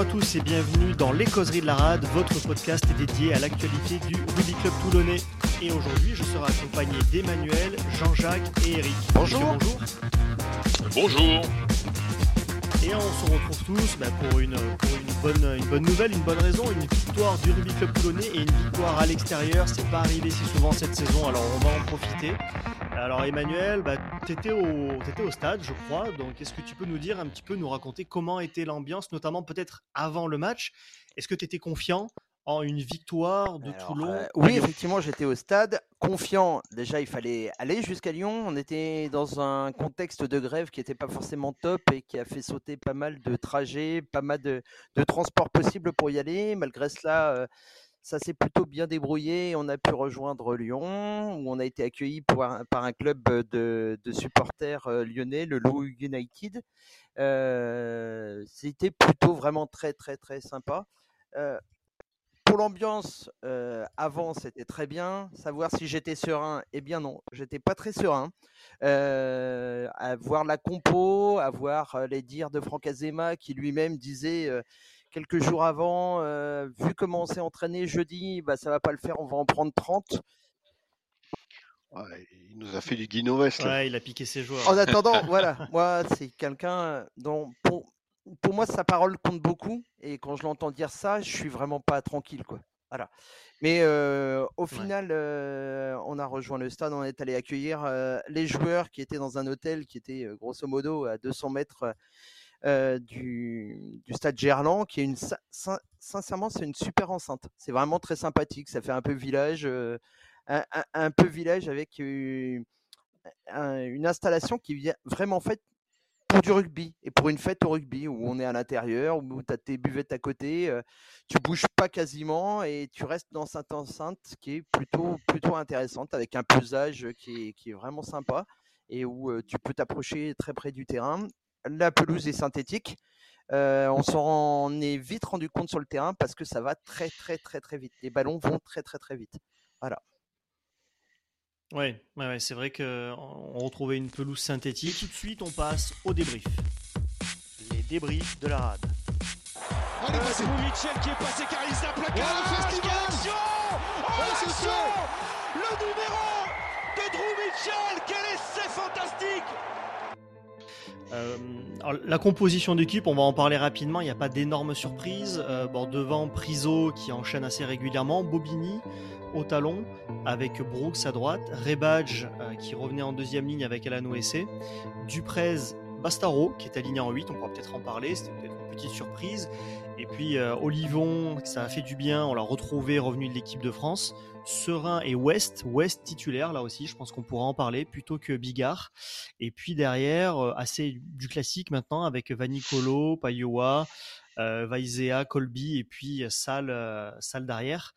Bonjour à tous et bienvenue dans Les Causeries de la Rade, votre podcast dédié à l'actualité du Rugby Club Toulonnais. Et aujourd'hui, je serai accompagné d'Emmanuel, Jean-Jacques et Eric. Bonjour. bonjour. Bonjour. Et on se retrouve tous bah, pour, une, pour une, bonne, une bonne nouvelle, une bonne raison, une victoire du Rugby Club Toulonnais et une victoire à l'extérieur. C'est pas arrivé si souvent cette saison, alors on va en profiter. Alors Emmanuel, bah, tu étais, au stade, je crois, donc est-ce que tu peux nous dire un petit peu, nous raconter comment était l'ambiance, notamment peut-être avant le match? Est-ce que tu étais confiant en une victoire de Toulon? euh, Oui, effectivement, j'étais au stade, confiant. Déjà, il fallait aller jusqu'à Lyon. On était dans un contexte de grève qui n'était pas forcément top et qui a fait sauter pas mal de trajets, pas mal de, transports possibles pour y aller. Malgré cela, euh, ça s'est plutôt bien débrouillé. On a pu rejoindre Lyon, où on a été accueilli par un club de, supporters lyonnais, le Lou United. C'était plutôt vraiment très, très, très sympa pour l'ambiance, avant, c'était très bien. Savoir si j'étais serein, eh bien non, j'étais pas très serein. Euh, à voir la compo, à voir les dires de Franck Azema qui lui-même disait quelques jours avant, vu comment on s'est entraîné jeudi, bah, ça va pas le faire, on va en prendre 30. il nous a fait du guinovest. Ouais, il a piqué ses joueurs. En attendant, voilà, moi, c'est quelqu'un dont, pour, pour moi, sa parole compte beaucoup. Et quand je l'entends dire ça, je suis vraiment pas tranquille, quoi. Voilà. Mais au final, on a rejoint le stade, on est allé accueillir les joueurs qui étaient dans un hôtel qui était grosso modo à 200 mètres du, stade Gerland, qui est une sincèrement c'est une super enceinte. C'est vraiment très sympathique. Ça fait un peu village, un, peu village avec une installation qui vient vraiment faite pour du rugby et pour une fête au rugby où on est à l'intérieur, où tu as tes buvettes à côté, tu bouges pas quasiment et tu restes dans cette enceinte qui est plutôt, plutôt intéressante avec un pesage qui est, qui est vraiment sympa et où tu peux t'approcher très près du terrain. La pelouse est synthétique. on s'en est vite rendu compte sur le terrain parce que ça va très très très très vite. Les ballons vont très très très vite. Voilà. Oui, ouais, c'est vrai qu'on retrouvait une pelouse synthétique. Tout de suite, on passe au débrief. Les débriefs de la rade. Allez, euh, c'est Mitchell qui est passé car il s'est plaqué. Oh, festival action oh, l'action Le numéro de Drew Mitchell Quel essai fantastique euh, la composition d'équipe, on va en parler rapidement, il n'y a pas d'énormes surprises. Euh, bon, devant Priso qui enchaîne assez régulièrement, Bobigny, au talon avec Brooks à droite, Rebadge euh, qui revenait en deuxième ligne avec Alan Oessé, Duprez, Bastaro qui est aligné en 8, on pourra peut-être en parler, c'était peut-être une petite surprise. Et puis Olivon, ça a fait du bien, on l'a retrouvé revenu de l'équipe de France. Serein et West, West titulaire là aussi, je pense qu'on pourra en parler plutôt que Bigard. Et puis derrière, euh, assez du classique maintenant avec Vanicolo, Payoa, euh, Colby et puis Salle, Salle derrière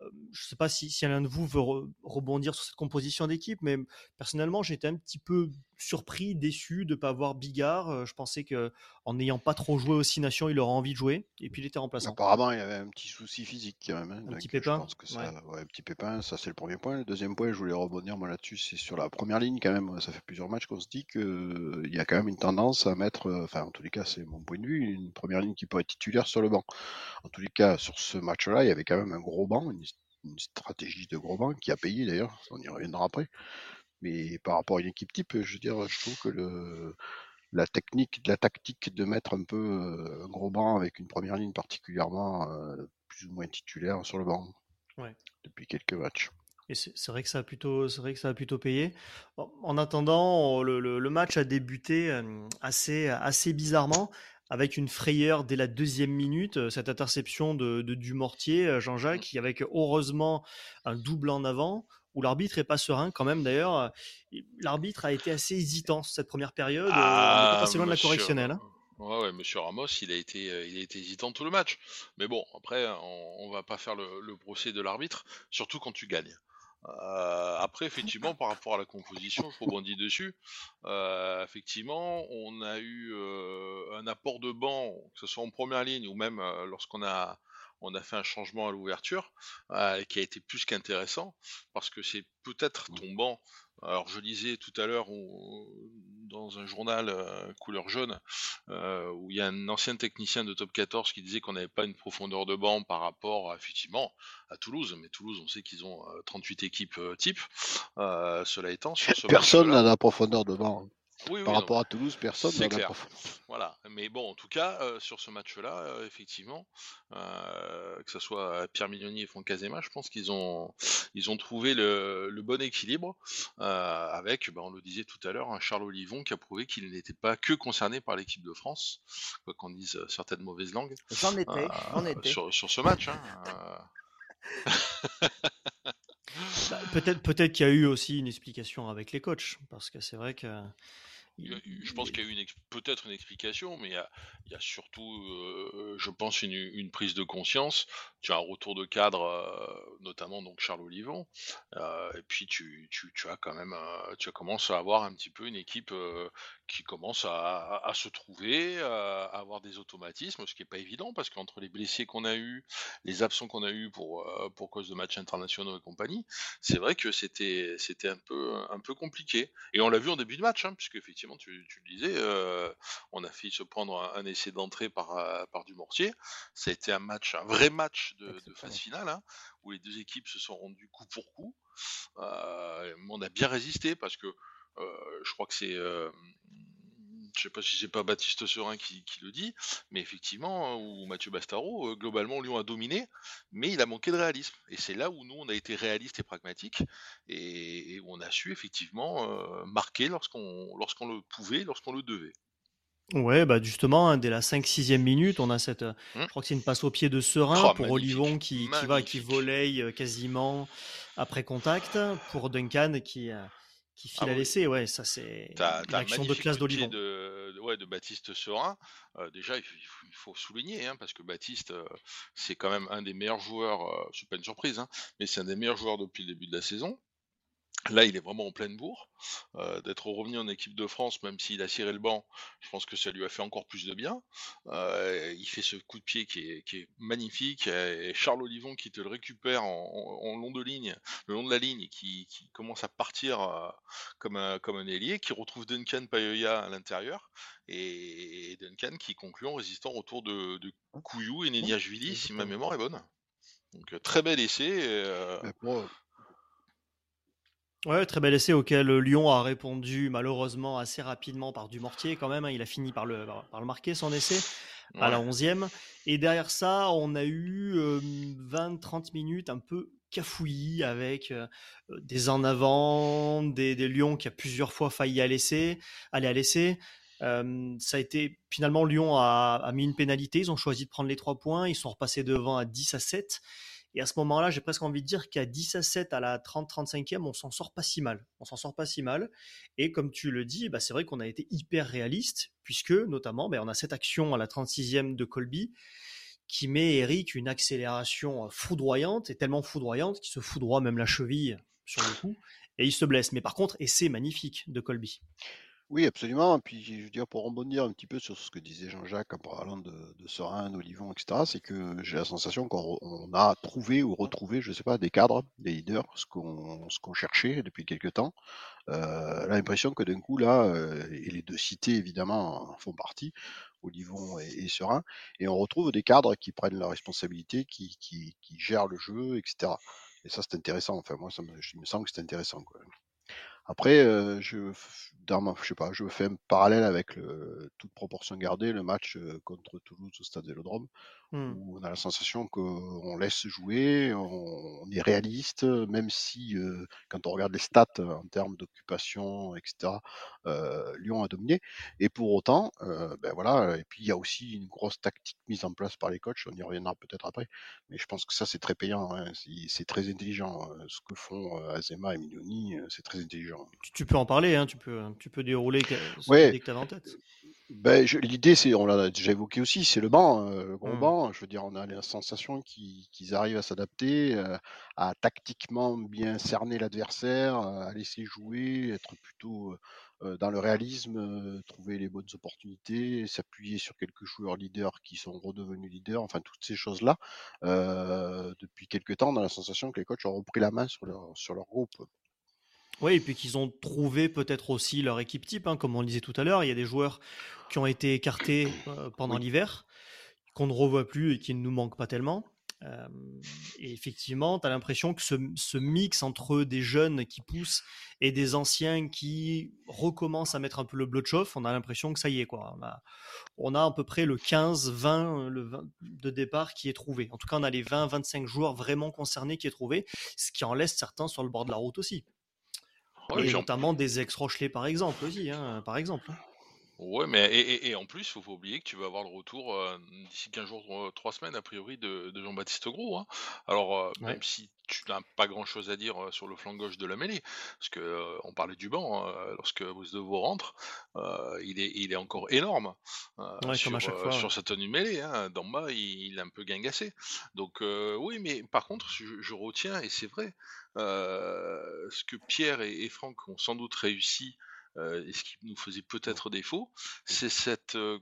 je ne sais pas si, si l'un de vous veut rebondir sur cette composition d'équipe, mais personnellement, j'étais un petit peu surpris, déçu de ne pas voir Bigard. Euh, je pensais que en n'ayant pas trop joué aux Six Nations, il aurait envie de jouer, et puis il était remplaçant. Apparemment, il avait un petit souci physique quand même. Hein, un petit pépin. un petit pépin, ça c'est le premier point. Le deuxième point, je voulais rebondir moi là-dessus, c'est sur la première ligne quand même. Ça fait plusieurs matchs qu'on se dit qu'il y a quand même une tendance à mettre, euh, enfin en tous les cas, c'est mon point de vue, une première ligne qui peut être titulaire sur le banc. En tous les cas, sur ce match-là, il y avait quand même un gros banc, une une stratégie de gros banc qui a payé d'ailleurs, on y reviendra après. Mais par rapport à une équipe type, je veux dire, je trouve que le, la technique, la tactique de mettre un peu euh, un gros banc avec une première ligne particulièrement euh, plus ou moins titulaire sur le banc depuis quelques matchs. Et c'est vrai que ça a plutôt, c'est vrai que ça a plutôt payé. En attendant, le, le match a débuté euh, assez, assez bizarrement avec une frayeur dès la deuxième minute, euh, cette interception de, Dumortier, euh, Jean-Jacques, avec heureusement un double en avant, où l'arbitre est pas serein quand même d'ailleurs. Euh, l'arbitre a été assez hésitant cette première période, ah, pas loin de la correctionnelle. Hein. Ouais, Monsieur Ramos, il a été, il a été hésitant tout le match. Mais bon, après, on, ne va pas faire le, le procès de l'arbitre, surtout quand tu gagnes. Euh, après, effectivement, par rapport à la composition, je rebondis dessus. Euh, effectivement, on a eu euh, un apport de banc, que ce soit en première ligne ou même lorsqu'on a on a fait un changement à l'ouverture qui a été plus qu'intéressant parce que c'est peut-être ton banc Alors je lisais tout à l'heure dans un journal euh, couleur jaune euh, où il y a un ancien technicien de top 14 qui disait qu'on n'avait pas une profondeur de banc par rapport effectivement à Toulouse, mais Toulouse on sait qu'ils ont 38 équipes type. cela étant, sur ce personne n'a la profondeur de banc. Oui, Par rapport à Toulouse, personne c'est clair. Voilà, mais bon, en tout cas, euh, sur ce match-là, euh, effectivement, euh, que ce soit Pierre Mignoni et Franck Casema, je pense qu'ils ont, ils ont trouvé le, bon équilibre avec, ben, on le disait tout à l'heure, un Charles Olivon qui a prouvé qu'il n'était pas que concerné par l'équipe de France, quoi qu'on dise certaines mauvaises langues. J'en étais, j'en étais. Sur, sur, ce match. Hein, bah, peut-être peut-être qu'il y a eu aussi une explication avec les coachs, parce que c'est vrai que je pense qu'il y a eu peut-être une explication, mais il y a, surtout, euh, je pense, une, prise de conscience. Tu as un retour de cadre, euh, notamment donc Charles Olivon, euh, et puis tu, as quand même, tu as commencé à avoir un petit peu une équipe qui commence à, se trouver, à avoir des automatismes, ce qui n'est pas évident parce qu'entre les blessés qu'on a eu, les absents qu'on a eu pour pour cause de matchs internationaux et compagnie, c'est vrai que c'était c'était un peu un peu compliqué. Et on l'a vu en début de match, hein, puisque effectivement tu, le disais, euh, on a fait se prendre un, essai d'entrée par, euh, par du mortier. Ça a été un match, un vrai match de, phase finale, hein, où les deux équipes se sont rendues coup pour coup. Euh, on a bien résisté parce que je crois que c'est je sais pas si c'est pas Baptiste Serin qui, le dit, mais effectivement, ou Mathieu Bastaro, euh, globalement, Lyon a dominé, mais il a manqué de réalisme. Et c'est là où nous, on a été réaliste et pragmatique, et, où on a su effectivement euh, marquer lorsqu'on lorsqu'on le pouvait, lorsqu'on le devait. Ouais, bah justement, hein, dès la 5-6e minute, on a cette. Euh, mmh. Je crois que c'est une passe au pied de Serein oh, pour Olivon qui, qui, va, qui volaille quasiment après contact, pour Duncan qui, qui file ah à l'essai, ouais, ça c'est l'action de classe d'Olivon. De, ouais, de Baptiste Serin. Euh, déjà, il faut, souligner, hein, parce que Baptiste, euh, c'est quand même un des meilleurs joueurs, euh, c'est pas une surprise, hein, mais c'est un des meilleurs joueurs depuis le début de la saison. Là, il est vraiment en pleine bourre. Euh, d'être revenu en équipe de France, même s'il a ciré le banc, je pense que ça lui a fait encore plus de bien. Euh, il fait ce coup de pied qui est, magnifique. Et Charles Olivon qui te le récupère en, long de ligne, le long de la ligne, qui, qui commence à partir euh, comme, un, comme un ailier, qui retrouve Duncan Payoya à l'intérieur. Et, Duncan qui conclut en résistant autour de, de Couillou et Neniashvili, si ma mémoire est bonne. Donc très bel essai. Ouais, très bel essai auquel Lyon a répondu malheureusement assez rapidement par du mortier quand même. Hein. Il a fini par le, par le marquer son essai à la 11e. Et derrière ça, on a eu 20-30 minutes un peu cafouillis avec des en avant, des, des Lyon qui a plusieurs fois failli à laisser, aller à l'essai. ça a été finalement Lyon a, a, mis une pénalité. Ils ont choisi de prendre les trois points. Ils sont repassés devant à 10 à 7. Et à ce moment-là, j'ai presque envie de dire qu'à 10 à 7 à la 30-35e, on s'en sort pas si mal. On s'en sort pas si mal. Et comme tu le dis, bah, c'est vrai qu'on a été hyper réaliste, puisque notamment, bah, on a cette action à la 36e de Colby qui met Eric une accélération foudroyante, et tellement foudroyante qu'il se foudroie même la cheville sur le coup, et il se blesse. Mais par contre, et c'est magnifique de Colby. Oui, absolument. Puis, je veux dire, pour rebondir un petit peu sur ce que disait Jean-Jacques en parlant de, de Serein, d'Olivon, etc., c'est que j'ai la sensation qu'on a trouvé ou retrouvé, je ne sais pas, des cadres, des leaders, ce qu'on cherchait depuis quelques temps. Euh, l'impression que d'un coup, là, euh, et les deux cités, évidemment, en font partie, Olivon et, et Serein, et on retrouve des cadres qui prennent la responsabilité, qui gèrent le jeu, etc. Et ça, c'est intéressant. Enfin, moi, ça me, je me sens que c'est intéressant. Quoi. Après, euh, je, je sais pas, je fais un parallèle avec le, toute proportion gardée, le match euh, contre Toulouse au Stade Vélodrome, mmh. où on a la sensation qu'on laisse jouer, on, est réaliste, même si euh, quand on regarde les stats en termes d'occupation, etc., euh, Lyon a dominé. Et pour autant, ben voilà. Et puis il y a aussi une grosse tactique mise en place par les coachs. On y reviendra peut-être après, mais je pense que ça c'est très payant, hein, c'est très intelligent. Ce que font Azema et Milioni, c'est très intelligent. Tu, peux en parler, hein, tu peux tu peux dérouler ce que tu en tête. Ben, L'idée, c'est, on l'a déjà évoqué aussi, c'est le banc, euh, le gros mmh. banc. Je veux dire, on a la sensation qu'ils arrivent à s'adapter, euh, à tactiquement bien cerner l'adversaire, euh, à laisser jouer, être plutôt dans le réalisme, trouver les bonnes opportunités, s'appuyer sur quelques joueurs leaders qui sont redevenus leaders, enfin toutes ces choses-là. depuis quelques temps, on a la sensation que les coachs ont repris la main sur leur, sur leur groupe. Oui, et puis qu'ils ont trouvé peut-être aussi leur équipe type, hein, comme on le disait tout à l'heure. Il y a des joueurs qui ont été écartés euh, pendant l'hiver, qu'on ne revoit plus et qui ne nous manquent pas tellement. Euh, et effectivement, tu as l'impression que ce, mix entre des jeunes qui poussent et des anciens qui recommencent à mettre un peu le bleu de chauffe, on a l'impression que ça y est. Quoi. On, a, on a à peu près le 15-20 le de départ qui est trouvé. En tout cas, on a les 20-25 joueurs vraiment concernés qui est trouvé, ce qui en laisse certains sur le bord de la route aussi. Et notamment des ex-Rochelais par exemple aussi, hein, par exemple. Ouais, mais et, et, en plus, faut pas oublier que tu vas avoir le retour euh, d'ici 15 jours, 3 semaines, a priori, de, de Jean-Baptiste Gros. Hein. Alors, euh, même si tu n'as pas grand-chose à dire euh, sur le flanc gauche de la mêlée, parce que on parlait du banc, hein, lorsque Deveau rentre, il, est, il est encore énorme sur, sur sa tenue mêlée. Hein. D'en il, il est un peu guingassé. Donc, oui, mais par contre, je, retiens, et c'est vrai, ce que Pierre et, et Franck ont sans doute réussi euh, et ce qui nous faisait peut-être défaut, c'est cette euh,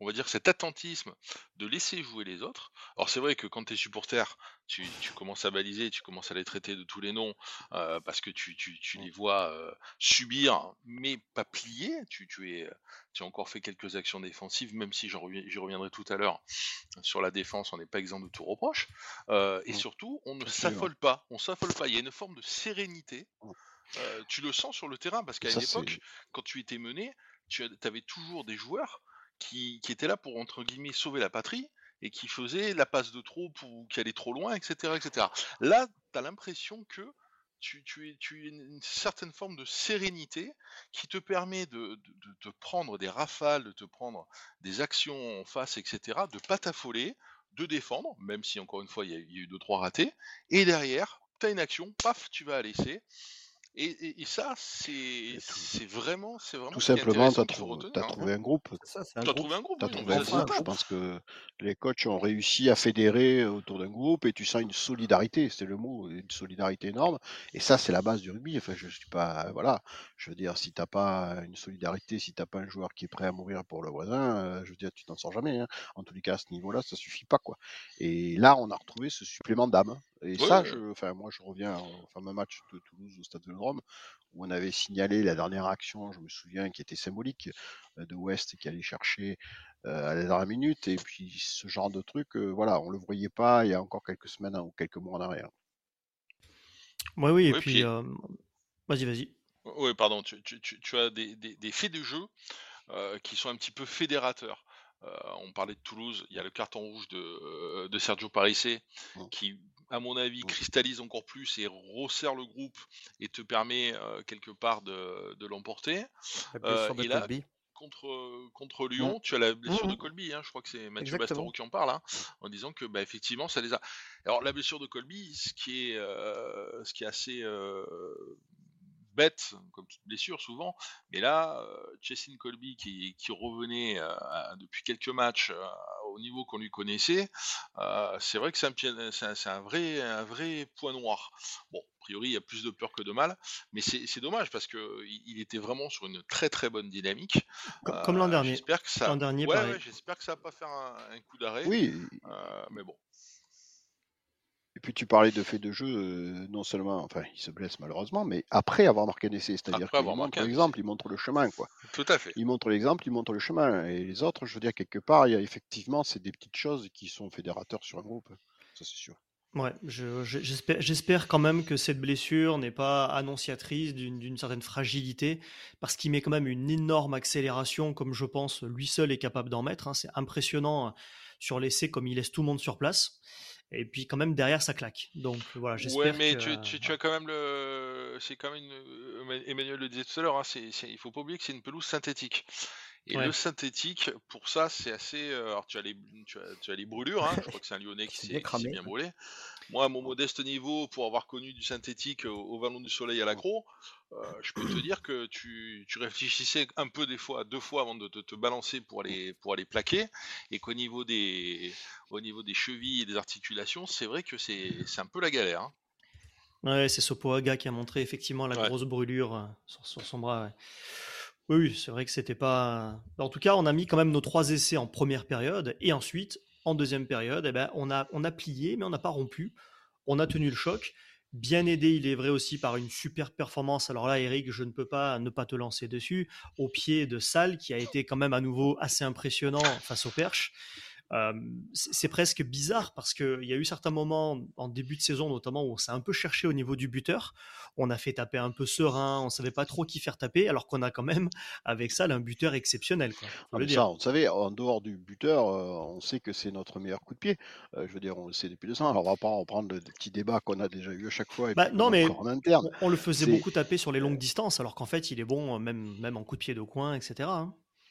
on va dire cet attentisme de laisser jouer les autres. Alors c'est vrai que quand tu es supporter, tu, commences à baliser, tu commences à les traiter de tous les noms euh, parce que tu, les vois subir, mais pas plier. Tu, es, tu as encore fait quelques actions défensives, même si j'y reviendrai tout à l'heure sur la défense, on n'est pas exempt de tout reproche. et surtout, on ne s'affole pas. On s'affole pas. Il y a une forme de sérénité. Euh, tu le sens sur le terrain parce qu'à une époque, quand tu étais mené, tu avais toujours des joueurs qui, étaient là pour entre guillemets sauver la patrie et qui faisaient la passe de trop ou qui allaient trop loin, etc., etc. Là, tu as l'impression que tu, tu, es, tu une certaine forme de sérénité qui te permet de, te prendre des rafales, de te prendre des actions en face, etc., de pas t'affoler, de défendre, même si encore une fois il y, a, eu deux trois ratés, et derrière, tu as une action, paf, tu vas la laisser, et, et, ça, c'est vraiment, c'est vraiment. Tout simplement, tu as, hein. trouvé un groupe. Tu as trouvé un groupe. As trouvé un groupe. Je pense que les coachs ont réussi à fédérer autour d'un groupe et tu sens une solidarité, c'est le mot, une solidarité énorme. Et ça, c'est la base du rugby. Enfin, je suis pas, voilà. Je veux dire, si t'as pas une solidarité, si t'as pas un joueur qui est prêt à mourir pour le voisin, euh, je veux dire, tu t'en sors jamais. Hein. En tous les cas, à ce niveau-là, ça suffit pas, quoi. Et là, on a retrouvé ce supplément d'âme. Et ça, je, enfin, moi, je reviens au fameux match de Toulouse au Stade de Rome, où on avait signalé la dernière action, je me souviens, qui était symbolique, euh, de West qui allait chercher euh, à la dernière minute. Et puis, ce genre de truc, euh, voilà, on le voyait pas il y a encore quelques semaines ou quelques mois en arrière. Ouais, oui, et puis, vas-y, vas-y. Oui, pardon, tu, as des, faits de jeu qui sont un petit peu fédérateurs. On parlait de Toulouse, il y a le carton rouge de, Sergio Parissé mmh. qui à mon avis, cristallise encore plus et resserre le groupe et te permet euh, quelque part de, de l'emporter. Euh, et là, contre, contre Lyon, tu as la blessure de Colby, hein, je crois que c'est Mathieu Bastaro qui en parle, hein, en disant que bah, effectivement ça les a. Alors la blessure de Colby, ce qui est, euh, ce qui est assez bête, comme toute blessure souvent. Mais là, euh, Colby qui, revenait euh, depuis quelques matchs euh, au niveau qu'on lui connaissait, euh, c'est vrai que c'est un, un, vrai, un vrai point noir. Bon, a priori, il y a plus de peur que de mal, mais c'est dommage parce qu'il il était vraiment sur une très très bonne dynamique. Comme, l'an dernier. J'espère que ça. Dernier, ouais, j'espère que ça va pas faire un, un coup d'arrêt. Oui. mais bon. Et puis tu parlais de fait de jeu, euh, non seulement, enfin, il se blesse malheureusement, mais après avoir marqué un essai, c'est-à-dire qu'il montre l'exemple, il montre le chemin, quoi. Tout à fait. Il montre l'exemple, il montre le chemin. Et les autres, je veux dire, quelque part, il y a effectivement, c'est des petites choses qui sont fédérateurs sur un groupe, ça c'est sûr. Ouais, j'espère quand même que cette blessure n'est pas annonciatrice d'une certaine fragilité, parce qu'il met quand même une énorme accélération, comme je pense lui seul est capable d'en mettre. Hein. C'est impressionnant sur l'essai comme il laisse tout le monde sur place. Et puis quand même derrière ça claque. Donc voilà, j'espère. Ouais, mais tu, tu, as quand même le, c'est quand même une... Emmanuel le disait tout à l'heure, hein, c'est, il faut pas oublier que c'est une pelouse synthétique. Et le synthétique, pour ça, c'est assez. Euh, alors, tu as les, tu as, tu as les brûlures, hein, je crois que c'est un Lyonnais qui s'est bien brûlé. Moi, à mon modeste niveau, pour avoir connu du synthétique au, Vallon du Soleil à l'accro, euh, je peux te dire que tu, tu, réfléchissais un peu des fois, deux fois avant de te, balancer pour aller, pour aller plaquer, et qu'au niveau des, au niveau des chevilles et des articulations, c'est vrai que c'est un peu la galère. Hein. Ouais, c'est Sopoaga qui a montré effectivement la grosse brûlure euh, sur, sur son bras. Oui, c'est vrai que c'était pas. En tout cas, on a mis quand même nos trois essais en première période et ensuite, en deuxième période, eh ben, on, a, on a plié, mais on n'a pas rompu. On a tenu le choc. bien aidé, il est vrai aussi, par une super performance. Alors là, Eric, je ne peux pas ne pas te lancer dessus, au pied de Salle, qui a été quand même à nouveau assez impressionnant face au Perche c'est presque bizarre parce qu'il y a eu certains moments en début de saison, notamment où on s'est un peu cherché au niveau du buteur. On a fait taper un peu serein, on savait pas trop qui faire taper, alors qu'on a quand même avec ça un buteur exceptionnel. Quoi, ah, le ça, on savait, en dehors du buteur, on sait que c'est notre meilleur coup de pied. je veux dire, on le sait depuis deux ans. Alors on va pas reprendre le petit débat qu'on a déjà eu à chaque fois. Bah, non, mais en interne. On, le faisait beaucoup taper sur les longues distances, alors qu'en fait, il est bon même, même en coup de pied de coin, etc.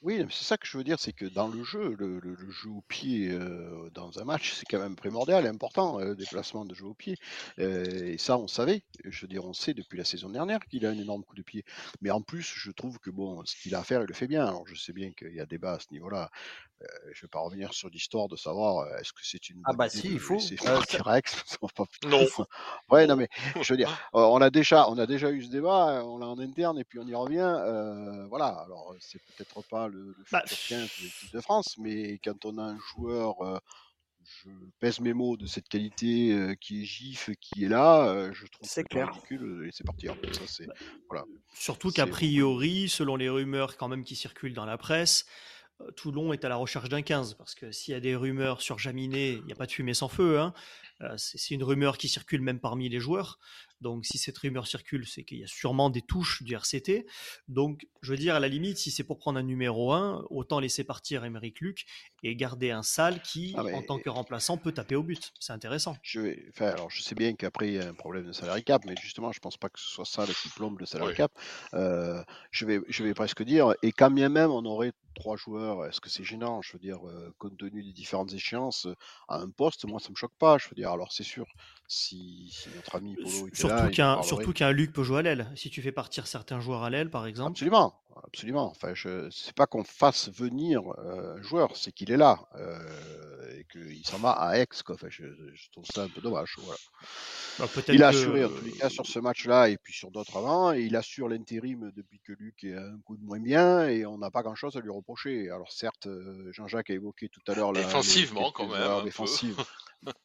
Oui, c'est ça que je veux dire, c'est que dans le jeu, le, jeu au pied euh, dans un match, c'est quand même primordial, important, le euh, déplacement de jeu au pied. Euh, et ça, on savait. Je veux dire, on sait depuis la saison dernière qu'il a un énorme coup de pied. Mais en plus, je trouve que bon, ce qu'il a à faire, il le fait bien. Alors, je sais bien qu'il y a débat à ce niveau-là. je ne vais pas revenir sur l'histoire de savoir est-ce que c'est une ah bah si il faut c'est non ouais non mais je veux dire on a déjà on a déjà eu ce débat on l'a en interne et puis on y revient voilà alors c'est peut-être pas le, bah, futur 15 de l'équipe de France, mais quand on a un joueur, euh, je pèse mes mots, de cette qualité euh, qui est GIF, qui est là, je trouve c'est clair. ridicule de laisser partir. Ça, bah, voilà. Surtout qu'a priori, selon les rumeurs quand même qui circulent dans la presse, Toulon est à la recherche d'un 15, parce que s'il y a des rumeurs sur Jaminet, il n'y a pas de fumée sans feu. Hein. c'est une rumeur qui circule même parmi les joueurs. Donc, si cette rumeur circule, c'est qu'il y a sûrement des touches du RCT. Donc, je veux dire, à la limite, si c'est pour prendre un numéro 1, autant laisser partir Émeric Luc et garder un sale qui, ah, en tant que remplaçant, peut taper au but. C'est intéressant. Je, vais... enfin, alors, je sais bien qu'après, il y a un problème de salary cap, mais justement, je ne pense pas que ce soit ça le qui plombe le salary cap. Euh, je, vais, je vais presque dire, et quand bien même on aurait trois joueurs, est-ce que c'est gênant? Je veux dire, euh, compte tenu des différentes échéances, à un poste, moi, ça me choque pas. Je veux dire, alors c'est sûr, si, notre ami Polo était surtout qu'un surtout qu'un Luc peut jouer à l'aile. Si tu fais partir certains joueurs à l'aile, par exemple. Absolument, absolument. Enfin, je c'est pas qu'on fasse venir euh, un joueur, c'est qu'il est là euh, et qu'il s'en va à Aix. Quoi. Enfin, je, trouve ça un peu dommage. Voilà. Bah, il a assuré en tous les cas sur ce match-là et puis sur d'autres avant. Et il assure l'intérim depuis que Luc est un coup de moins bien et on n'a pas grand-chose à lui reprocher. Alors certes, euh, Jean-Jacques a évoqué tout à l'heure défensivement quand même. Défensive.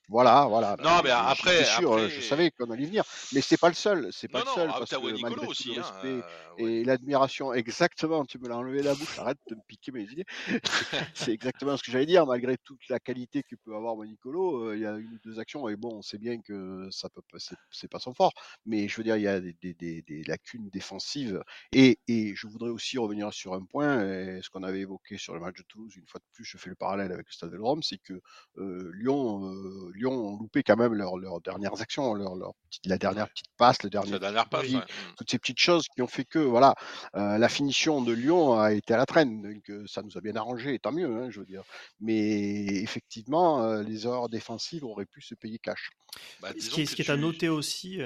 voilà, voilà. Non, mais après, sûr, je savais qu'on allait venir, mais c'est pas le seul, c'est pas le seul parce que malgré aussi, le hein, respect euh, et l'admiration, exactement. Tu me l'as enlevé la bouche, arrête de me piquer mes idées. c'est exactement ce que j'allais dire. Malgré toute la qualité que peut avoir Nicolo, euh, il y a une ou deux actions et bon, on sait bien que ça peut, c'est pas son fort, mais je veux dire, il y a des, des, des, lacunes défensives et, et, je voudrais aussi revenir sur un point, ce qu'on avait évoqué sur le match de Toulouse. Une fois de plus, je fais le parallèle avec le Stade de Rome, c'est que euh, Lyon Lyon ont loupé quand même leurs dernières actions, leur, la dernière petite passe, le dernier dernière passe, mmh. toutes ces petites choses qui ont fait que voilà, euh, la finition de Lyon a été à la traîne, donc euh, ça nous a bien arrangé, tant mieux, hein, je veux dire. Mais effectivement, euh, les erreurs défensives auraient pu se payer cash. Bah, ce, qui est, à noter aussi,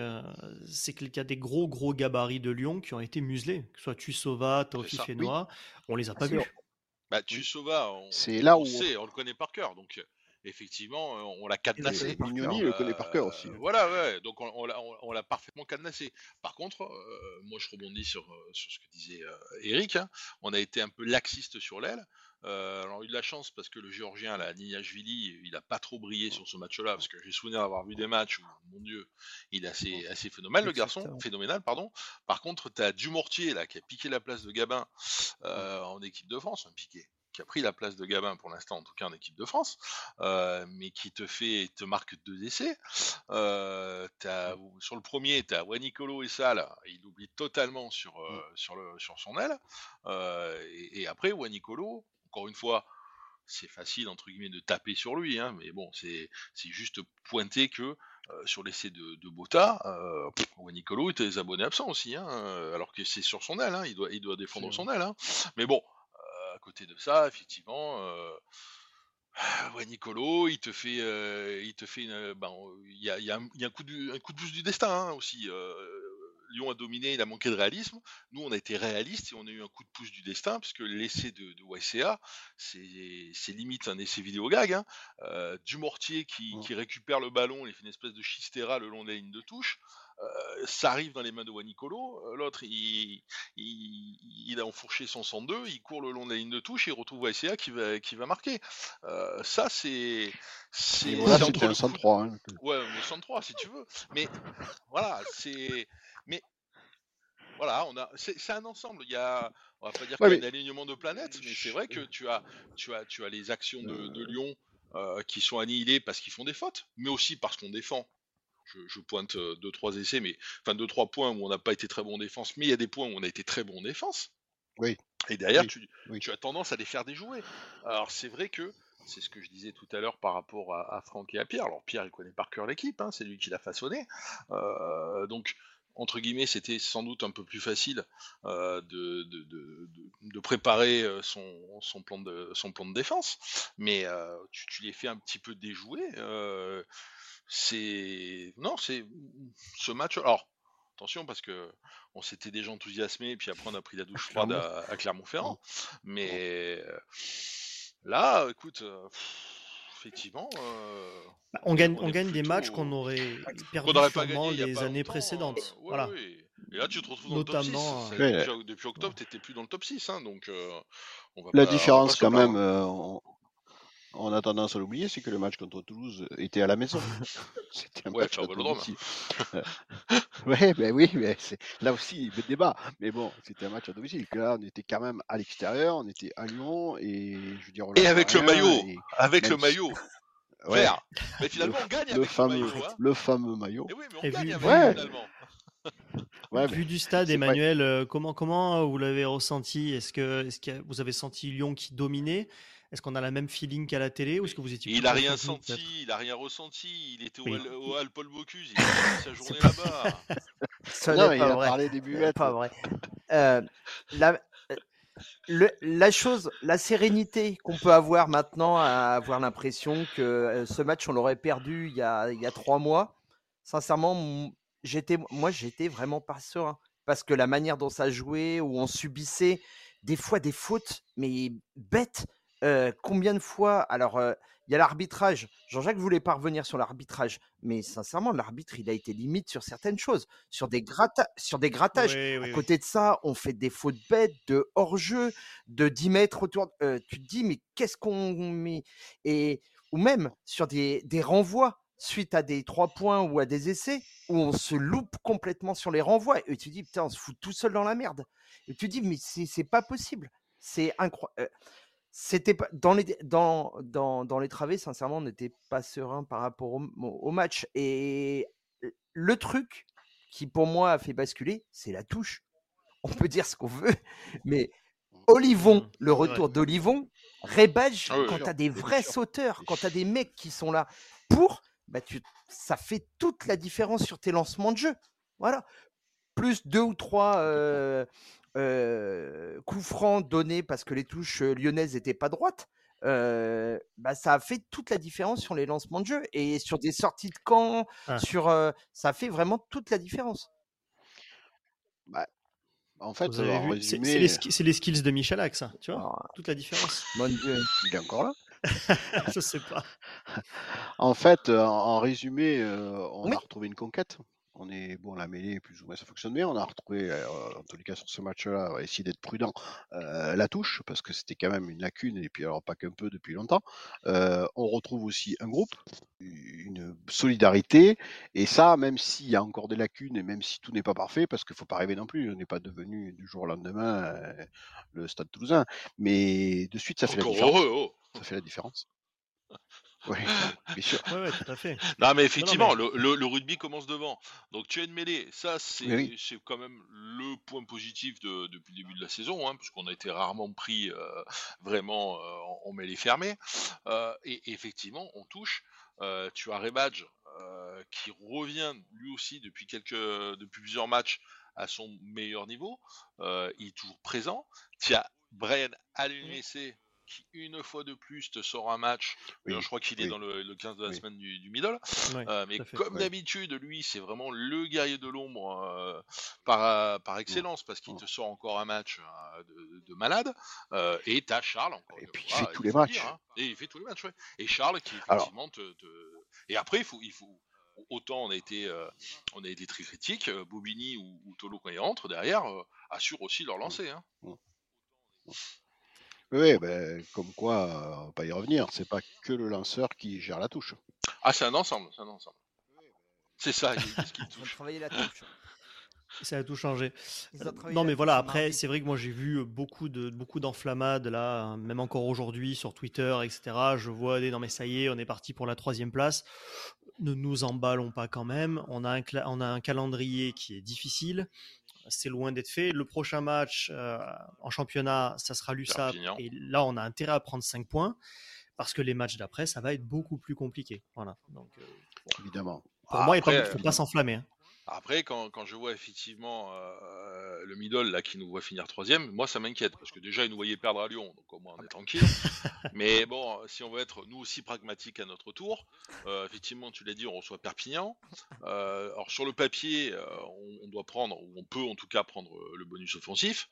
c'est qu'il y a des gros gros gabarits de Lyon qui ont été muselés, que ce soit Tussova, Taufi Fénois, on les a pas vus. Bah, on, c'est là où on, sait, on le connaît par cœur, donc effectivement, euh, on l'a cadenassé. Mignoni le connaît par cœur aussi. Euh, voilà, ouais, donc on, l'a parfaitement cadenassé. Par contre, euh, moi je rebondis sur, sur ce que disait Eric, hein. on a été un peu laxiste sur l'aile. alors, on a eu de la chance parce que le Géorgien, la Nignashvili, il a pas trop brillé sur ce match-là, parce que j'ai souvenir d'avoir vu des matchs où, mon Dieu, il est assez, assez phénoménal, le garçon, phénoménal, pardon. Par contre, tu as Dumortier, là, qui a piqué la place de Gabin en équipe de France, un piqué qui a pris la place de Gabin pour l'instant, en tout cas en équipe de France, euh, mais qui te fait, te marque deux essais. Euh, sur le premier, tu as Wanicolo et Sal, il oublie totalement sur, euh, mm. sur, le, sur son aile. Et, après, Wanicolo, encore une fois, c'est facile entre guillemets de taper sur lui, hein, mais bon, c'est juste pointer que sur l'essai de, de Bota, euh, Wanicolo était des abonnés absents aussi, hein, alors que c'est sur son aile, hein, il, doit, il doit défendre son aile. Hein. Mais bon, côté de ça, effectivement, euh, ouais, Nicolo, il te fait, euh, il te fait, ben, il y a, y a, un, coup de, un coup de boost du destin hein, aussi. Euh, Lyon a dominé, il a manqué de réalisme. Nous, on a été réalistes et on a eu un coup de pouce du destin, parce que l'essai de, de YCA, c'est limite un essai vidéo gag. Hein. Euh, Dumortier qui, qui, récupère le ballon, il fait une espèce de chistera le long de la ligne de touche. Euh, ça arrive dans les mains de Wanicolo. Euh, l'autre, il, il, a enfourché son 102, il court le long de la ligne de touche, il retrouve YCA qui va, qui va marquer. Euh, ça, c'est. C'est c'était un 103. Hein. Ouais, un 103 si tu veux. Mais voilà, c'est. Mais voilà, on a, c'est un ensemble. Il y a, on va pas dire qu'il y a un alignement de planètes, mais c'est vrai que tu as, tu as, tu as les actions de, de Lyon euh, qui sont annihilées parce qu'ils font des fautes, mais aussi parce qu'on défend je, pointe euh, deux trois essais, mais enfin deux trois points où on n'a pas été très bon en défense, mais il y a des points où on a été très bon en défense. Oui. Et derrière, tu, as tendance à les faire déjouer. Alors c'est vrai que c'est ce que je disais tout à l'heure par rapport à, Franck et à Pierre. Alors Pierre, il connaît par cœur l'équipe, hein, c'est lui qui l'a façonné. Euh, donc entre guillemets, c'était sans doute un peu plus facile euh, de, de, préparer son, plan de, son plan de défense, mais tu, tu, les fais un petit peu déjouer c'est non, c'est ce match. Alors attention parce que on s'était déjà enthousiasmé, et puis après on a pris la douche froide à, Clermont-Ferrand. Mais là, écoute, effectivement. Bah, on gagne, on gagne des matchs qu'on aurait perdu sûrement les années précédentes. voilà. Et là, tu te retrouves dans le top 6. Depuis, octobre, tu n'étais plus dans le top 6. Hein, donc, on va la différence, quand même, on a tendance à l'oublier, c'est que le match contre Toulouse était à la maison. C'était un match à domicile. ouais, ben oui, mais là aussi, il y a débat. Mais bon, c'était un match à domicile. Là, on était quand même à l'extérieur, on était à Lyon et je veux dire. Et avec le maillot, avec le maillot. Ouais. Mais finalement, on gagne le avec fameux, le maillot. Hein. Le fameux maillot. Et oui, mais on gagne vu, avec ouais. finalement. Ouais, Vu du stade, Emmanuel, euh, comment, comment vous l'avez ressenti? Est-ce que, est que vous avez senti Lyon qui dominait? Est-ce qu'on a la même feeling qu'à la télé ou est-ce que vous étiez Il a rien senti, il a rien ressenti. Il était au, au Hall Paul Bocuse, il a passé sa journée là-bas. Ça non, il pas a vrai. parlé des buvettes. Pas vrai. Euh, la, euh, le, la chose, la sérénité qu'on peut avoir maintenant à avoir l'impression que euh, ce match on l'aurait perdu il y, a, il y a trois mois. Sincèrement, j'étais, moi j'étais vraiment pas serein parce que la manière dont ça jouait, où on subissait des fois des fautes, mais bêtes combien de fois Alors, il y a l'arbitrage. Jean-Jacques voulait pas revenir sur l'arbitrage, mais sincèrement, l'arbitre, il a été limite sur certaines choses, sur des, sur des grattages. à côté de ça, on fait des fautes bêtes, de hors-jeu, de 10 mètres autour. tu te dis, mais qu'est-ce qu'on met? Et ou même sur des, des renvois suite à des trois points ou à des essais où on se loupe complètement sur les renvois et tu te dis putain on se fout tout seul dans la merde et tu te dis mais c'est pas possible c'est incroyable c'était pas dans les dans, dans, dans les travées sincèrement on n'était pas serein par rapport au, match et le truc qui pour moi a fait basculer c'est la touche. On peut dire ce qu'on veut mais Olivon mmh, le retour d'Olivon Rebadge ah quand tu as des vrais sauteurs quand tu as des mecs qui sont là pour bah tu, ça fait toute la différence sur tes lancements de jeu. Voilà. Plus deux ou trois coup franc donné parce que les touches lyonnaises n'étaient pas droites, bah, ça a fait toute la différence sur les lancements de jeu et sur des sorties de camp, ah. sur, ça a fait vraiment toute la différence. Bah, en fait, c'est les, skills de Michel Axe, tu vois, ah. toute la différence. Mon Dieu, il est encore là. Je sais pas. En fait, en, résumé, on a retrouvé une conquête on est bon, la mêlée plus ou moins ça fonctionne bien. On a retrouvé, euh, en tous les cas sur ce match-là, on va essayer d'être prudent, euh, la touche parce que c'était quand même une lacune et puis alors pas qu'un peu depuis longtemps. Euh, on retrouve aussi un groupe, une solidarité et ça, même s'il y a encore des lacunes et même si tout n'est pas parfait, parce qu'il faut pas rêver non plus, on n'est pas devenu du jour au lendemain le Stade Toulousain, mais de suite ça fait la différence. Oh. Ça fait la différence. Oui, bien sûr. Ouais, tout à fait. Non, mais effectivement, Le, rugby commence devant. Donc tu as une mêlée. Ça, c'est quand même le point positif depuis le début de la saison, hein, puisqu'on a été rarement pris euh, vraiment euh, en, mêlée fermée. Euh, et, effectivement, on touche. tu as Rebadge qui revient lui aussi depuis, quelques, depuis plusieurs matchs à son meilleur niveau. il est toujours présent. Tu as Brian Alunessé qui une fois de plus te sort un match. Oui, Alors, je crois qu'il est oui. dans le, le 15 de la Oui. semaine du, du middle. Euh, mais fait. comme d'habitude, lui, c'est vraiment le guerrier de l'ombre euh, par, euh, par excellence, parce qu'il Mm. te sort encore un match euh, de, de malade. Euh, et t'as Charles encore. Et puis, il fait tous les matchs. dire, hein. Et il fait tous les matchs, ouais. Et Charles qui Alors- effectivement te, te- Et après, il faut, il faut. Autant on a été, euh, on a été très critique, euh, Bobigny ou, ou Tolo quand ils rentrent derrière euh, assurent aussi leur lancer. Hein. Oui, ben, comme quoi, euh, on va pas y revenir. C'est pas que le lanceur qui gère la touche. Ah, c'est un ensemble, c'est un ensemble. C'est ça, qui touche. travaillé la touche. Ça a tout changé. Travaillé Non, mais voilà, après, c'est vrai que moi j'ai vu beaucoup de beaucoup d'enflammades là, hein, même encore aujourd'hui sur Twitter, etc. Je vois des non mais ça y est, on est parti pour la troisième place. Ne nous emballons pas quand même. On a un, on a un calendrier qui est difficile. C'est loin d'être fait. Le prochain match euh, en championnat, ça sera l'USAP. Et là, on a intérêt à prendre 5 points parce que les matchs d'après, ça va être beaucoup plus compliqué. Voilà. Donc, euh, Évidemment. pour moi, il ne faut pas s'enflammer. hein. Après, quand, quand je vois effectivement euh, le middle là qui nous voit finir troisième, moi ça m'inquiète parce que déjà ils nous voyaient perdre à Lyon, donc au moins on est tranquille. Mais bon, si on veut être nous aussi pragmatiques à notre tour, euh, effectivement tu l'as dit, on reçoit Perpignan. Euh, alors sur le papier, euh, on, on doit prendre, ou on peut en tout cas prendre euh, le bonus offensif.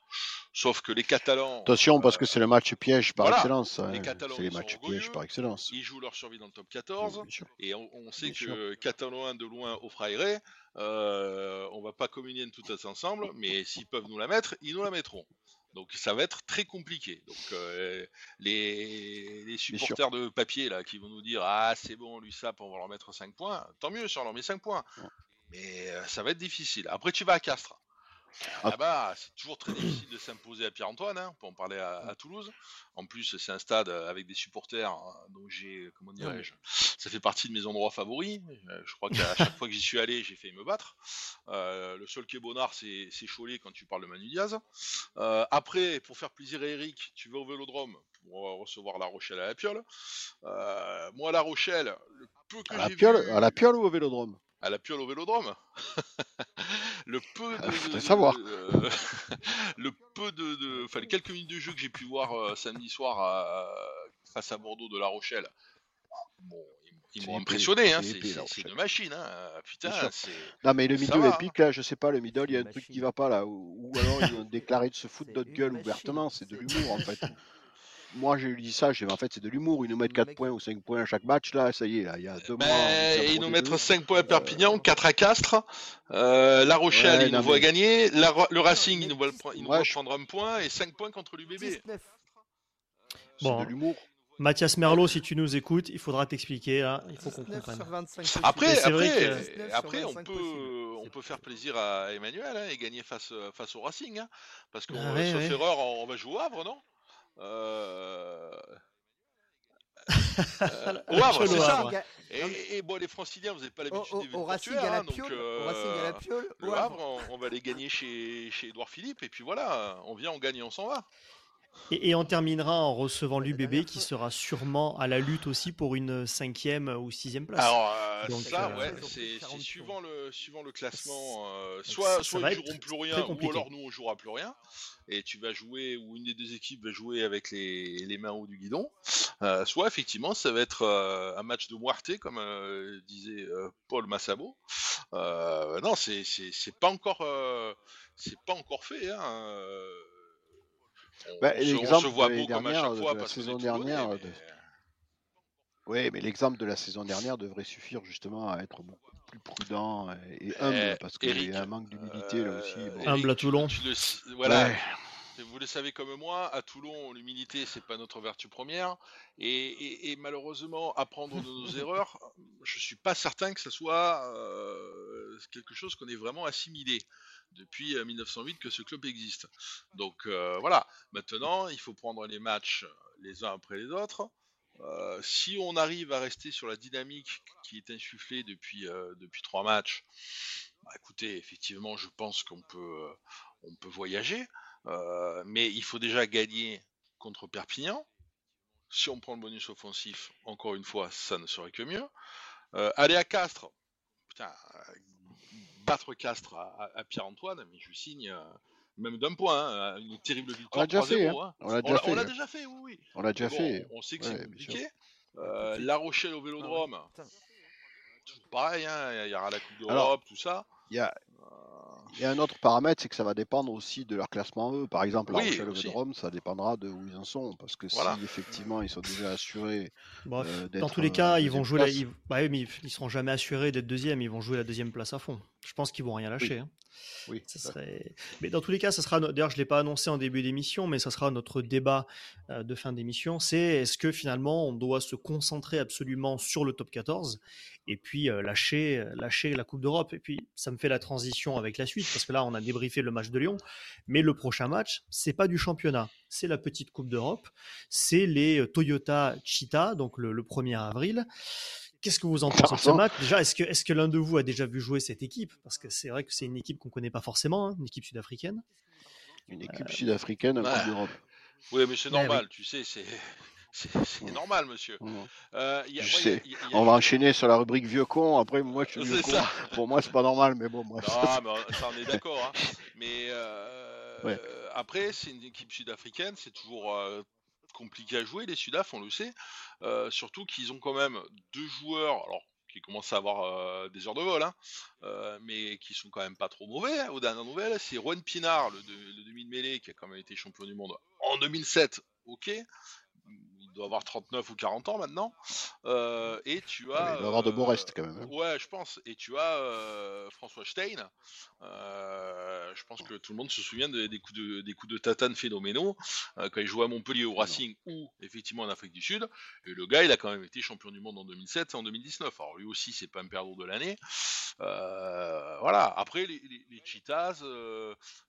Sauf que les Catalans, Attention, parce que c'est le match piège par voilà. excellence. hein. Les Catalans, C'est les matchs pièges par excellence. ils jouent leur survie dans le top 14. Bien sûr. Et on, on sait Bien que Catalan de loin au Frairé, euh, on va pas communier toutes ensemble, mais s'ils peuvent nous la mettre, ils nous la mettront. Donc ça va être très compliqué. Donc euh, les, supporters de papier là qui vont nous dire ah c'est bon l'USAP on va leur mettre 5 points, tant mieux si on leur met 5 points. Ouais. Mais euh, ça va être difficile. Après tu vas à Castres. Ah. Là-bas, c'est toujours très difficile de s'imposer à Pierre-Antoine, hein, pour en parler à, à Toulouse. En plus, c'est un stade euh, avec des supporters, hein, donc j'ai, comment dirais-je, ça fait partie de mes endroits favoris. Euh, Je crois qu'à chaque fois que j'y suis allé, j'ai failli me battre. Euh, le seul qui est bonnard, c'est c'est Cholet quand tu parles de Manu Diaz. Euh, après, pour faire plaisir à Eric, tu vas au Vélodrome pour euh, recevoir La Rochelle à la Piole. Euh, moi, La Rochelle, le peu que À la, j'ai vu... à la piole ou au vélodrome? À la Piole au Vélodrome le peu de, faudrait de- savoir. euh, le peu de, de- enfin les quelques minutes de jeu que j'ai pu voir euh, samedi soir à- face à Bordeaux de La Rochelle bon ils, m'ont impressionné hein, c'est une machine hein. putain Non, mais le middle va, épique, là, je sais pas, le middle, il y a un truc qui va pas là. Ou, ou alors ils ont déclaré de se foutre d'autres machine. ouvertement. C'est de l'humour en fait. Moi, j'ai dit ça, j'ai dit, en fait, c'est de l'humour. Ils nous mettent Le 4 mec- points ou 5 points à chaque match, là, ça y est, là, il y a deux Ben, ils nous D2. mettent 5 points à Perpignan, 4 à Castres. Euh, la Rochelle, Ouais, ils nous voient mais- gagner. La le Racing, ils nous voient, ils nous Moi, voient je- prendre un point et 5 points contre l'UBB. 19. C'est Bon. de l'humour. Mathias Merlot, si tu nous écoutes, il faudra t'expliquer là. Il faut qu'on 19 comprenne. sur 25. possible. Après, vrai après, que- 19 sur après on 25 peut, possible. on peut faire plaisir à Emmanuel hein, et gagner face, euh, face au Racing. hein, parce que, Ah ouais, sauf ouais. erreur, on va jouer au Havre, non? Euh, euh, Au Havre, Cholo c'est ça. Havre. À- Et, et bon, les Franciliens, vous n'avez pas l'habitude des au Racing à la hein, piole, euh, le Havre, Havre. on, on va les gagner chez, chez Edouard Philippe, et puis voilà, on vient, on gagne et on s'en va. Et, et on terminera en recevant l'UBB qui sera sûrement à la lutte aussi pour une cinquième ou sixième place. Alors euh, Donc, ça, euh, ouais, pris c'est 40 c'est suivant le suivant le classement. euh, ça- soit ça soit ils être joueront plus rien, ou alors nous on jouera plus rien. Et tu vas jouer, ou une des deux équipes va jouer avec les, les mains au haut du guidon. Euh, soit effectivement ça va être euh, un match de moirté, comme euh, disait euh, Paul Massabo. Euh, non, c'est pas encore euh, c'est pas encore fait. Hein. Euh, On, Bah, on se, on l'exemple se voit de beau comme à la parce saison dernière, mais- de- Oui, mais l'exemple de la saison dernière devrait suffire justement à être beaucoup plus prudent et humble, Eh, parce qu'il y a un manque d'humilité là aussi. Euh, bon. Humble à Toulon. tu le- voilà. Ouais. Vous le savez comme moi, à Toulon, l'humilité, c'est pas notre vertu première. Et, et- et malheureusement, apprendre de nos erreurs, je suis pas certain que ce soit euh, quelque chose qu'on ait vraiment assimilé depuis euh, 1908 que ce club existe. Donc euh, voilà, maintenant, il faut prendre les matchs les uns après les autres. Euh, si on arrive à rester sur la dynamique qui est insufflée depuis, euh, depuis trois matchs, bah, écoutez, effectivement, je pense qu'on peut, euh, on peut voyager. Euh, mais il faut déjà gagner contre Perpignan. Si on prend le bonus offensif, encore une fois, ça ne serait que mieux. Euh, aller à Castres, putain, euh, battre Castres à, à- à Pierre-Antoine, mais je signe, euh, même d'un point, hein, une terrible On victoire l'a déjà 3-0. fait. hein. hein. On l'a On déjà fait. on l'a déjà fait, oui, oui. On l'a déjà Bon, fait. on sait que Ouais, c'est compliqué. Euh, la Rochelle au Vélodrome, toujours pareil, hein, il y aura la Coupe d'Europe, tout ça. Il y a, A un autre paramètre, c'est que ça va dépendre aussi de leur classement eux. Par exemple, la Oui, Rochelle aussi. Vélodrome, ça dépendra de où ils en sont. Parce que Voilà. si effectivement ils sont déjà assurés euh, dans tous les cas, ils vont jouer la, ils, bah oui, mais ils, ils seront jamais assurés d'être deuxième. Ils vont jouer la deuxième place à fond. Je pense qu'ils vont rien lâcher. hein. Oui, Ça serait... Mais dans tous les cas, ça sera. D'ailleurs, je l'ai pas annoncé en début d'émission, mais ça sera notre débat euh, de fin d'émission. C'est est-ce que finalement on doit se concentrer absolument sur le top 14 et puis euh, lâcher, euh, lâcher la Coupe d'Europe? Et puis ça me fait la transition avec la suite parce que là, on a débriefé le match de Lyon, mais le prochain match, c'est pas du championnat, c'est la petite Coupe d'Europe, c'est les Toyota Cheetah, donc le, le 1er avril. Qu'est-ce que vous en pensez de ce match Déjà, est-ce que, l'un de vous a déjà vu jouer cette équipe? Parce que c'est vrai que c'est une équipe qu'on connaît pas forcément, hein, une équipe sud-africaine. une équipe sud-africaine ouais. Coupe d'Europe. Oui, mais c'est Ouais, normal, tu sais, c'est. Normal, monsieur. Euh, il y a- Je ouais, sais. il y a- il y a On va enchaîner sur la rubrique vieux con. Après, moi, je suis vieux con. ça. Pour moi, c'est pas normal, mais bon, moi. Non, mais on- ça, on est d'accord. hein. Mais euh, Ouais. après, c'est une équipe sud-africaine, c'est toujours euh, compliqué à jouer, les Sudaf, on le sait. Euh, surtout qu'ils ont quand même deux joueurs, alors qui commencent à avoir euh, des heures de vol, hein, euh, mais qui sont quand même pas trop mauvais. hein, aux dernières nouvelles, c'est Juan Pinard, le, le demi de mêlée, qui a quand même été champion du monde en 2007. Ok. Doit avoir 39 ou 40 ans maintenant. Euh, et tu as. il doit avoir de beaux euh, restes, quand même, hein. Ouais, je pense. Et tu as euh, François Stein. Euh, je pense que tout le monde se souvient de- des, coups de, des coups de tatane phénoménaux quand il jouait à Montpellier au Racing ou effectivement en Afrique du Sud. Et le gars, il a quand même été champion du monde en 2007 et en 2019. Alors lui aussi, c'est pas un perdant de l'année. Voilà. Après, les, les, les Cheetahs,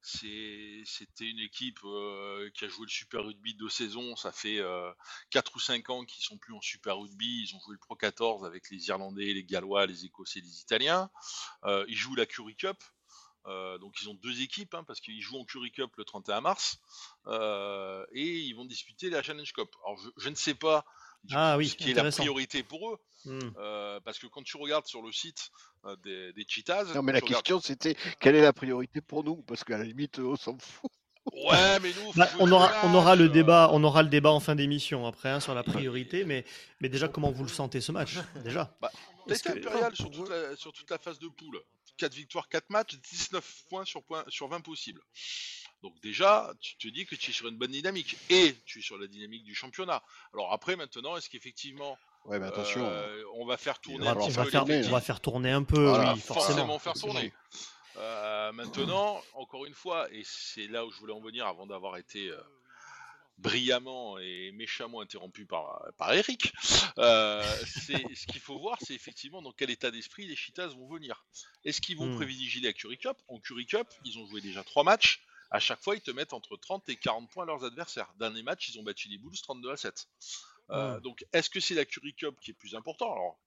c'était une équipe qui a joué le Super Rugby deux saisons. Ça fait 4 ou 5 ans qu'ils sont plus en Super Rugby. Ils ont joué le Pro 14 avec les Irlandais, les Gallois, les Écossais, les Italiens. Euh, ils jouent la Curry Cup. Euh, donc ils ont deux équipes parce qu'ils jouent en Curry Cup le 31 mars euh, et ils vont disputer la Challenge Cup. Alors je, je ne sais pas du Ah coup, oui, ce qui est la priorité pour eux Hmm. euh, parce que quand tu regardes sur le site euh, des, des Cheetahs, Non, mais la regardes- question, c'était quelle est la priorité pour nous? Parce qu'à la limite, on s'en fout. Ouais, mais nous, faut Bah, on aura, on aura le euh, débat, on aura le débat en fin d'émission après hein, sur la priorité, mais, mais déjà comment vous le sentez ce match déjà? Que- impérial sur toute, la, sur toute la phase de poule. 4 victoires, 4 matchs, 19 points sur, point, sur 20 possibles. Donc déjà, tu te dis que tu es sur une bonne dynamique. Et tu es sur la dynamique du championnat. Alors après, maintenant, est-ce qu'effectivement, Ouais, mais attention. euh, on va faire tourner on va, peu faire, on va faire tourner un peu, Voilà, oui, forcément, forcément. faire tourner. Euh, maintenant, encore une fois, et c'est là où je voulais en venir avant d'avoir été euh, brillamment et méchamment interrompu par, par Eric, euh, c'est- ce qu'il faut voir, c'est effectivement dans quel état d'esprit les Cheetahs vont venir. Est-ce qu'ils vont Hmm. privilégier la Curry Cup? En Curry Cup, ils ont joué déjà trois matchs. À chaque fois, ils te mettent entre 30 et 40 points leurs adversaires. Dernier match, ils ont battu les Bulls 32 à 7. Euh, Donc, est-ce que c'est la Curry Cup qui est plus important? Alors,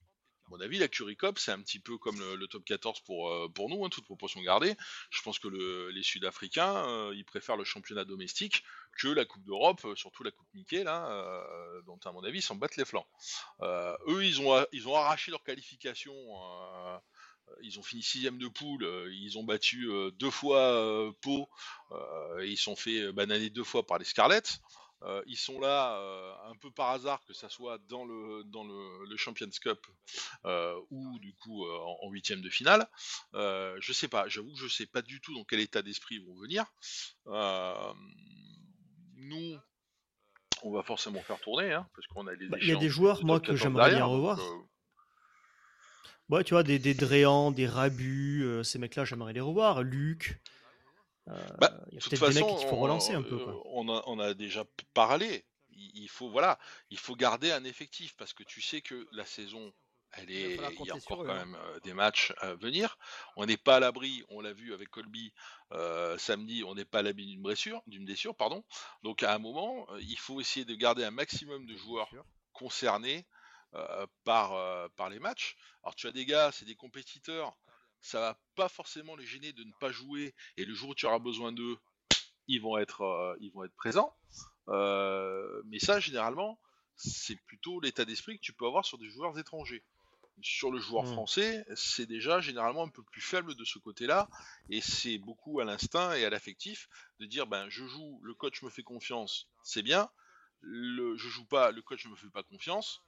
à mon avis, la Curry Cup, c'est un petit peu comme le, top 14 pour, euh, pour nous, hein, toute proportion gardée. Je pense que le- les Sud-Africains, euh, ils préfèrent le championnat domestique que la Coupe d'Europe, euh, surtout la Coupe Mickey, là, dont à mon avis, ils s'en battent les flancs. Eux, ils ont, arraché leur qualification. ils ont fini sixième de poule. Ils ont battu deux fois Pau. et ils sont fait bananer deux fois par les Scarlets. Euh, ils sont là euh, un peu par hasard, que ça soit dans le, dans le, le Champions Cup euh, ou du coup en huitième de finale. Je sais pas, j'avoue que je sais pas du tout dans quel état d'esprit ils vont venir. Nous, on va forcément faire tourner, hein, parce qu'on a les Bah, Il y a des joueurs, moi, que 14 j'aimerais bien donc, revoir. Ouais, tu vois, des, des Dréan, des Rabu, euh, ces mecs-là, j'aimerais les revoir. Luc. Euh, Bah, il y a peut-être des mecs qu'il faut on- relancer un peu. Quoi. euh, On a, on a déjà parlé. Il faut voilà, il faut garder un effectif parce que tu sais que la saison, elle est, il y a encore eux, quand hein. même euh, des matchs à venir. On n'est pas à l'abri, on l'a vu avec Colby euh, samedi, on n'est pas à l'abri d'une blessure, d'une blessure, pardon. Donc à un moment, euh, il faut essayer de garder un maximum de joueurs concernés euh, par, euh, par les matchs. Alors tu as des gars, c'est des compétiteurs, ça va pas forcément les gêner de ne pas jouer, et le jour où tu auras besoin d'eux, ils vont être, euh, ils vont être présents. Euh, mais ça, généralement, c'est plutôt l'état d'esprit que tu peux avoir sur des joueurs étrangers. sur le joueur Mm. français, c'est déjà généralement un peu plus faible de ce côté-là, et c'est beaucoup à l'instinct et à l'affectif de dire ben je joue, le coach me fait confiance, c'est bien, le je joue pas, le coach me fait pas confiance,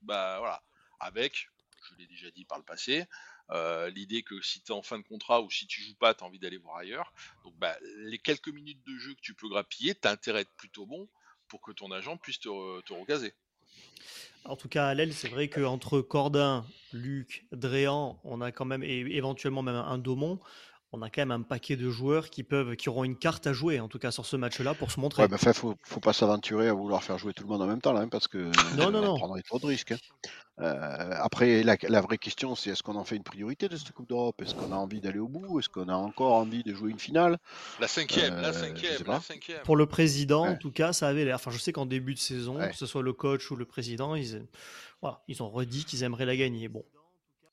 bah voilà, avec, je l'ai déjà dit par le passé, euh, l'idée que si tu es en fin de contrat ou si tu joues pas, tu as envie d'aller voir ailleurs. Donc bah, les quelques minutes de jeu que tu peux grappiller, tu intérêt à être plutôt bon pour que ton agent puisse te, re- te recaser. En tout cas, à l'aile, c'est vrai qu'entre Cordin, Luc, Dréan, on a quand même, et éventuellement même un Daumont, on a quand même un paquet de joueurs qui peuvent, qui auront une carte à jouer, en tout cas sur ce match-là, pour se montrer. Ouais, mais enfin, faut, faut pas s'aventurer à vouloir faire jouer tout le monde en même temps, là, hein, parce que Non, non, on non. prendrait trop de risques. hein. Euh, après, la, la vraie question, c'est est-ce qu'on en fait une priorité de cette Coupe d'Europe? Est-ce qu'on a envie d'aller au bout? Est-ce qu'on a encore envie de jouer une finale? La cinquième, Euh, la sais cinquième, la cinquième. Pour le président, en tout cas, ça avait l'air. Enfin, je sais qu'en début de saison, Ouais. que ce soit le coach ou le président, ils, voilà, ils ont redit qu'ils aimeraient la gagner. Bon,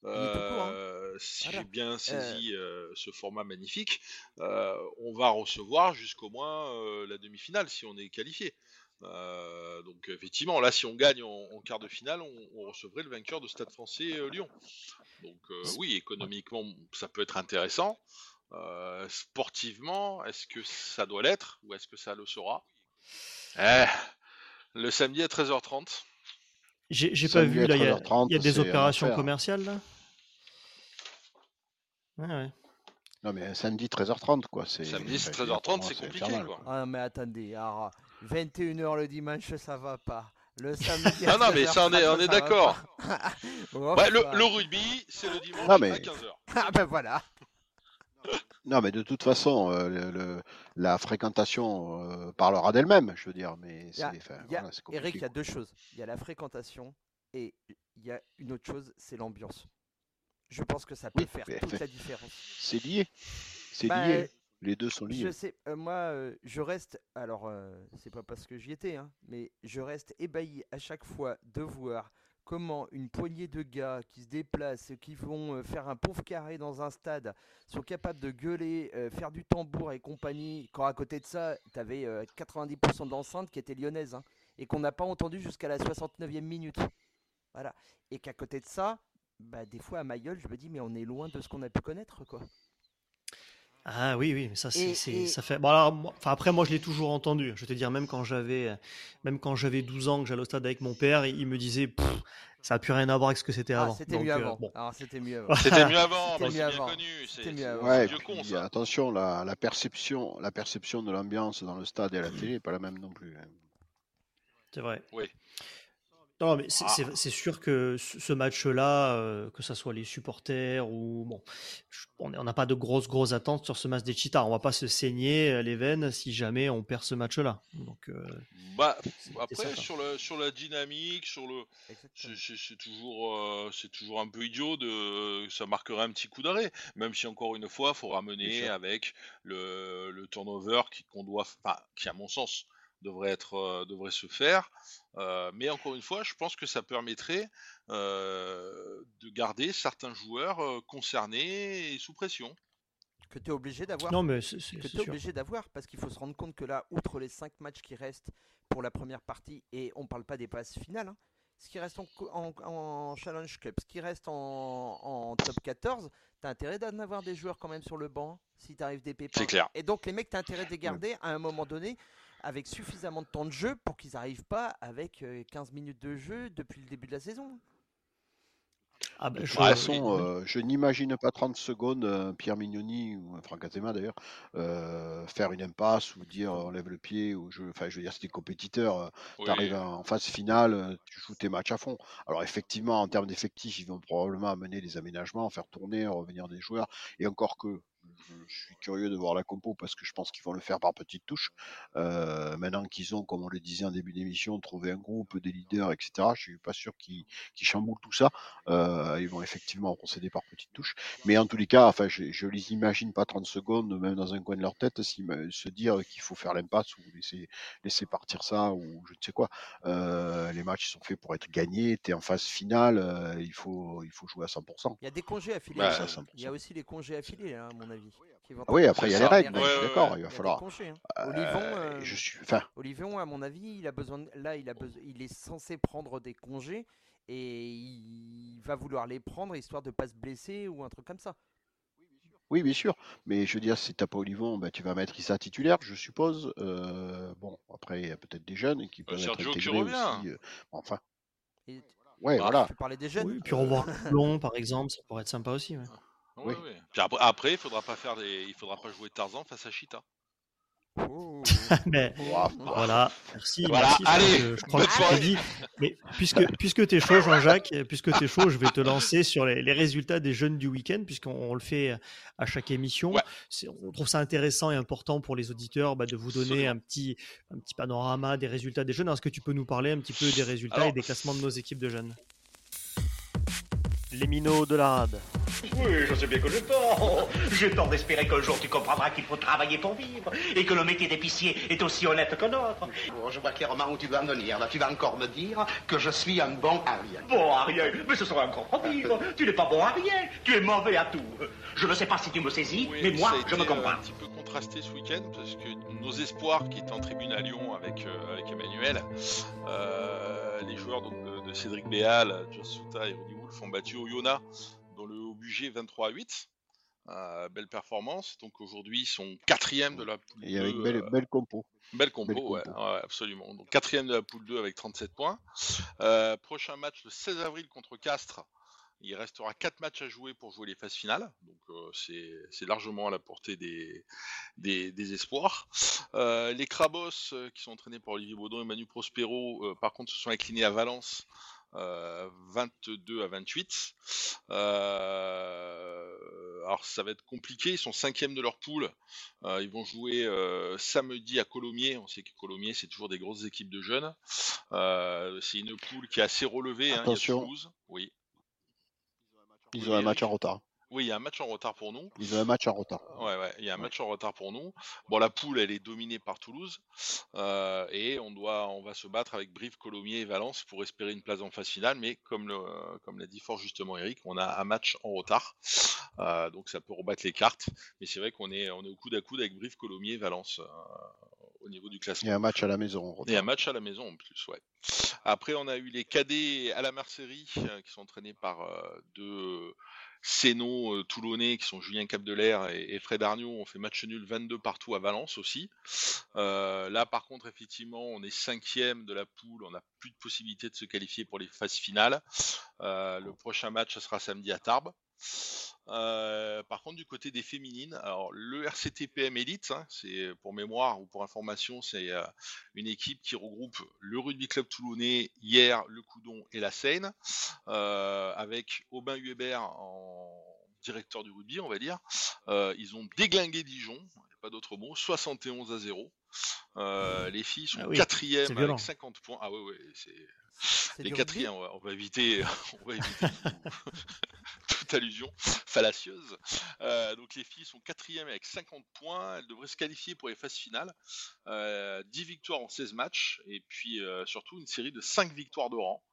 Euh, si Voilà. j'ai bien saisi euh, ce format magnifique, euh, on va recevoir jusqu'au moins euh, la demi-finale si on est qualifié. Euh, donc effectivement, là, si on gagne en, en quart de finale, on, on recevrait le vainqueur de Stade Français euh, Lyon. Donc euh, oui, économiquement, ça peut être intéressant. Euh, sportivement, est-ce que ça doit l'être ou est-ce que ça le sera? Eh, Le samedi à 13h30. J'ai pas Samedi vu là. Il y a, 13h30, il y a des opérations commerciales là. Ouais, ouais. Non, mais samedi 13h30, quoi. c'est- Samedi, enfin, 13h30, pour moi, c'est compliqué, infernal, quoi. Ah mais attendez, alors 21h le dimanche ça va pas. Le samedi. Non, non, mais ça, on est- 13h30, on est d'accord. Ouais, le, enfin. le rugby, c'est le dimanche Non, mais- à 15h. Ah ben voilà. Non, mais de toute façon, euh, le- le- la fréquentation euh, parlera d'elle-même, je veux dire. Mais c'est enfin, voilà. Eric, il y a deux choses. Il y a la fréquentation et il y a une autre chose, c'est l'ambiance. Je pense que ça peut Oui, faire toute la différence. C'est lié. C'est Bah, lié. Les deux sont Je liés. sais, euh, moi, je reste. Alors, c'est pas parce que j'y étais, hein, mais je reste ébahi à chaque fois de voir comment une poignée de gars qui se déplacent, qui vont euh, faire un pauvre carré dans un stade, sont capables de gueuler, euh, faire du tambour et compagnie. Quand à côté de ça, tu avais 90% d'enceintes qui étaient lyonnaises hein, et qu'on n'a pas entendu jusqu'à la 69e minute. Voilà. Et qu'à côté de ça, bah, des fois à ma gueule, je me dis, mais on est loin de ce qu'on a pu connaître, quoi. Ah oui, oui, mais ça, c'est, Et- c'est- et- ça fait. Bon, alors, moi- après, moi, je l'ai toujours entendu. Je vais te dire, même quand j'avais, même quand j'avais 12 ans, que j'allais au stade avec mon père, il, il me disait, ça n'a plus rien à voir avec ce que c'était Ah, avant. c'était Donc, mieux euh, avant. bon. Alors, c'était mieux avant. C'était mieux avant, C'était mieux c'est bien avant. connu. C'est mieux avant. un Ouais, et vieux puis, con, ça. attention, la, la perception, la perception de l'ambiance dans le stade et à la télé n'est pas la même non plus. hein. C'est vrai. Oui. Non, mais c'est, Ah. c'est- sûr que ce match-là, euh, que ce soit les supporters ou bon, je- on n'a pas de grosses grosses attentes sur ce match des Cheetahs. On va pas se saigner euh, les veines si jamais on perd ce match-là. Donc, euh, Bah, après, sur, le, sur la dynamique, sur le, c'est- toujours, euh, c'est toujours un peu idiot de, ça marquerait un petit coup d'arrêt. Même si encore une fois, faut ramener avec le, le turnover qu'on doit, enfin, qui à mon sens devrait être, euh, devrait se faire. Euh, mais encore une fois, je pense que ça permettrait euh, de garder certains joueurs euh, concernés et sous pression. Que tu es obligé d'avoir. non, mais c'est, c'est- que c'est tu es sûr. obligé d'avoir parce qu'il faut se rendre compte que là, outre les 5 matchs qui restent pour la première partie, et on parle pas des passes finales, hein, ce qui reste en, co- en- en Challenge Cup, ce qui reste en, en top 14, tu as intérêt d'en avoir des joueurs quand même sur le banc si tu arrives des pépins. C'est clair. Et donc les mecs, tu as intérêt de les garder à un moment donné avec suffisamment de temps de jeu pour qu'ils n'arrivent pas avec euh, 15 minutes de jeu depuis le début de la saison. Ah, bah, De je- toute façon, euh, je n'imagine pas 30 secondes euh, Pierre Mignoni ou un Franck Azema d'ailleurs euh, faire une impasse ou dire on lève le pied ou je, enfin je veux dire c'est des compétiteurs. euh, Oui. tu arrives en phase finale, euh, tu joues tes matchs à fond. Alors effectivement, en termes d'effectifs, ils vont probablement amener des aménagements, faire tourner, revenir des joueurs. Et encore que, je, je suis curieux de voir la compo parce que je pense qu'ils vont le faire par petites touches. Euh, maintenant qu'ils ont, comme on le disait en début d'émission, trouvé un groupe, des leaders, etc. Je suis pas sûr qu'ils qu'ils chamboulent tout ça. Euh, ils vont effectivement procéder par petites touches. Mais en tous les cas, enfin, je, je les imagine pas 30 secondes, même dans un coin de leur tête, s'ils me- se dire qu'il faut faire l'impasse ou laisser, laisser partir ça ou je ne sais quoi. Euh, les matchs sont faits pour être gagnés. Tu es en phase finale. euh, il, faut, il faut jouer à 100%. Il y a des congés affilés. Bah, aussi. ça, 100%. il y aussi les congés affilés, hein, à mon avis. Qui vont Ah oui, après, il y a les règles. Ouais, ouais, d'accord. ouais. Il va falloir. congés, hein. Euh, Olivon, euh, je suis, enfin, Olivon, à mon avis, il a besoin de- là, il a besoin, il est censé prendre des congés et il va vouloir les prendre histoire de pas se blesser ou un truc comme ça. Oui, bien sûr. Mais je veux dire, si t'as pas Olivon, bah, tu vas mettre Issa titulaire, je suppose. Euh, bon, après, il y a peut-être des jeunes qui Euh, peuvent être intégrés aussi. euh, enfin, Et ouais, Bah, voilà. tu parlais des jeunes. Oui, puis revoir Toulon, par exemple, ça pourrait être sympa aussi. ouais. Oui. Puis après, après, il faudra pas faire des, il faudra pas jouer Tarzan face à Chita. Oh. Mais Ouah, voilà, merci. Voilà, merci, je crois allez, que- je crois que tu dit. Mais puisque, puisque tu es chaud, Jean-Jacques, puisque tu es chaud, je vais te lancer sur les, les résultats des jeunes du week-end, puisqu'on on le fait à chaque émission. Ouais. On trouve ça intéressant et important pour les auditeurs bah, de vous donner un petit, un petit panorama des résultats des jeunes. Est-ce que tu peux nous parler un petit peu des résultats Alors- et des classements de nos équipes de jeunes? Les minots de la rade. Oui, je sais bien que j'ai tort. J'ai tort d'espérer qu'un jour tu comprendras qu'il faut travailler pour vivre et que le métier d'épicier est aussi honnête que l'autre. Bon, je vois clairement où tu vas en venir. Là, tu vas encore me dire que je suis un bon Ariel. Bon, Ariel, mais ce serait encore pire. Tu n'es pas bon, Ariel. Tu es mauvais à tout. Je ne sais pas si tu me saisis, Oui, mais moi, je me euh, comprends. un petit peu contrasté ce week-end parce que nos espoirs qui étaient en tribune à Lyon avec, euh, avec Emmanuel, euh, les joueurs donc, de, de Cédric Béal, Joss Souta et Rudy Wolf ont battu Oyonnax dans le haut budget 23 à 8. Euh, belle performance. Donc aujourd'hui, ils sont quatrième de la poule Et avec 2, belle, euh, belle compo. Belle compo, Belle ouais, compo. ouais, absolument. Donc quatrième de la poule 2 avec 37 points. Euh, prochain match le 16 avril contre Castres. Il restera 4 matchs à jouer pour jouer les phases finales. Donc c'est largement à la portée des, des, des espoirs. Les Crabos, qui sont entraînés par Olivier Baudon et Manu Prospero, par contre se sont inclinés à Valence. Euh, 22 à 28. Euh, alors ça va être compliqué, ils sont cinquièmes de leur poule. Euh, ils vont jouer euh, samedi à Colomiers. On sait que Colomiers, c'est toujours des grosses équipes de jeunes. Euh, c'est une poule qui est assez relevée. hein. Il y a Attention. Oui. Ils ont un match en retard. Oui, il y a un match en retard pour nous. Ils ont un match en retard. Ouais, ouais, il y a un match en retard pour nous. Bon, la poule, elle est dominée par Toulouse. Euh, et on, doit, on va se battre avec Brive, Colomiers et Valence pour espérer une place en phase finale. Mais comme le, comme l'a dit fort justement Eric, on a un match en retard. Euh, donc ça peut rebattre les cartes. Mais c'est vrai qu'on est, on est au coude à coude avec Brive, Colomiers et Valence euh, au niveau du Il classement. y a un match à la maison en Et un match à la maison en plus, ouais. Après, on a eu les cadets à la euh, qui sont entraînés par deux Sénaux euh, toulonnais qui sont Julien Capdelaire et, Fred Arnaud. On fait match nul 22 partout à Valence aussi. Euh, là, par contre, effectivement, on est cinquième de la poule. On n'a plus de possibilité de se qualifier pour les phases finales. Euh, le prochain match, ce sera samedi à Tarbes. Euh, par contre, du côté des féminines, alors le RCTPM Elite, hein, c'est pour mémoire ou pour information, c'est euh, une équipe qui regroupe le rugby club toulonnais, hier le Coudon et la Seine, euh, avec Aubin Hubert en directeur du rugby, on va dire. Ils ont déglingué Dijon, pas d'autre mot, 71 à 0. Euh, les filles sont Ah oui, quatrièmes violent. avec 50 points. Ah ouais, ouais, c'est les quatrièmes, on va éviter, on va éviter allusion fallacieuse. Euh, donc les filles sont quatrièmes avec 50 points, elles devraient se qualifier pour les phases finales. Euh, 10 victoires en 16 matchs et puis euh, surtout une série de 5 victoires de rang.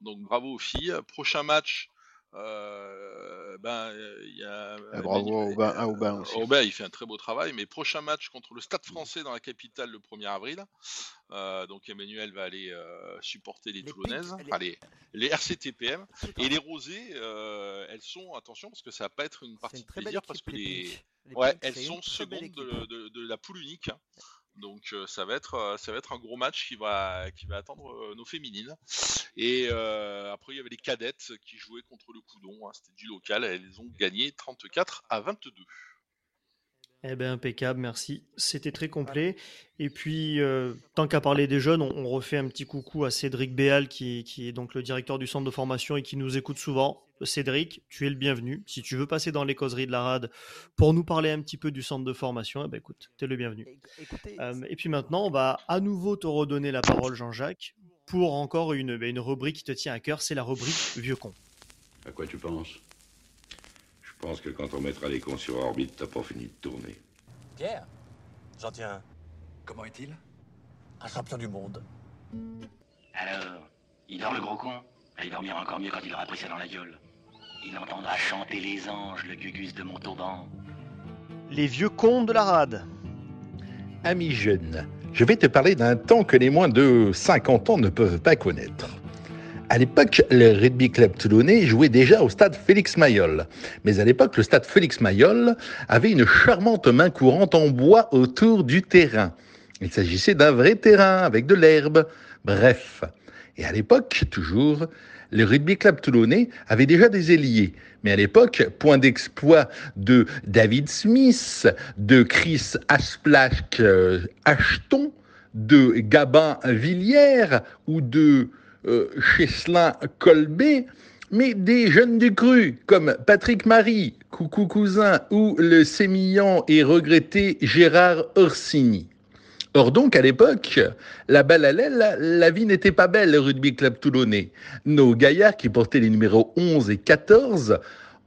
Donc bravo aux filles. Prochain match, euh, ben euh, il y a Ah, bravo à Aubin- à Aubin aussi. Aubin, il fait un très beau travail. Mais prochain match contre le Stade Français dans la capitale le 1er avril. Euh, donc Emmanuel va aller euh, supporter les, Les Toulonnaises, Pics, les- enfin, les, les RCTPM. Et les Rosées, euh, elles sont, attention, parce que ça va pas être une partie une de très belle plaisir, équipe, parce que les les, Pinks. Les ouais, elles sont secondes de, de- de la poule unique. hein. Donc euh, ça va être euh, ça va être un gros match qui va qui va attendre euh, nos féminines. Et euh, après il y avait les cadettes qui jouaient contre le Coudon. hein. C'était du local. Elles ont gagné 34 à 22. Eh bien, impeccable, merci. C'était très complet. Et puis, euh, tant qu'à parler des jeunes, on, on refait un petit coucou à Cédric Béal, qui, qui est donc le directeur du centre de formation et qui nous écoute souvent. Cédric, tu es le bienvenu. Si tu veux passer dans les causeries de la RAD pour nous parler un petit peu du centre de formation, eh ben, écoute, tu es le bienvenu. Écoutez, Euh, et puis maintenant, on va à nouveau te redonner la parole, Jean-Jacques, pour encore une, ben, une rubrique qui te tient à cœur, c'est la rubrique Vieux con. À quoi tu penses? Je pense que quand on mettra les cons sur orbite, t'as pas fini de tourner. Pierre, j'en tiens un. Comment est-il? Un champion du monde. Alors, il dort le gros con? Ah, Il dormira encore mieux quand il aura pris ça dans la gueule. Il entendra chanter les anges, le gugus de Montauban. Les vieux cons de la RAD. Amis jeunes, je vais te parler d'un temps que les moins de 50 ans ne peuvent pas connaître. À l'époque, le rugby club toulonnais jouait déjà au stade Félix Mayol. Mais à l'époque, le stade Félix Mayol avait une charmante main courante en bois autour du terrain. Il s'agissait d'un vrai terrain avec de l'herbe. Bref. Et à l'époque, toujours, le rugby club toulonnais avait déjà des ailiers. Mais à l'époque, point d'exploit de David Smith, de Chris Asplash Ashton, de Gabin Villiers ou de euh, Cheslin Colbé, mais des jeunes du cru comme Patrick Marie, Coucou Cousin ou le sémillant et regretté Gérard Orsini. Or donc, à l'époque, la balle à l'aile, la vie n'était pas belle, le rugby club toulonnais. Nos gaillards qui portaient les numéros 11 et 14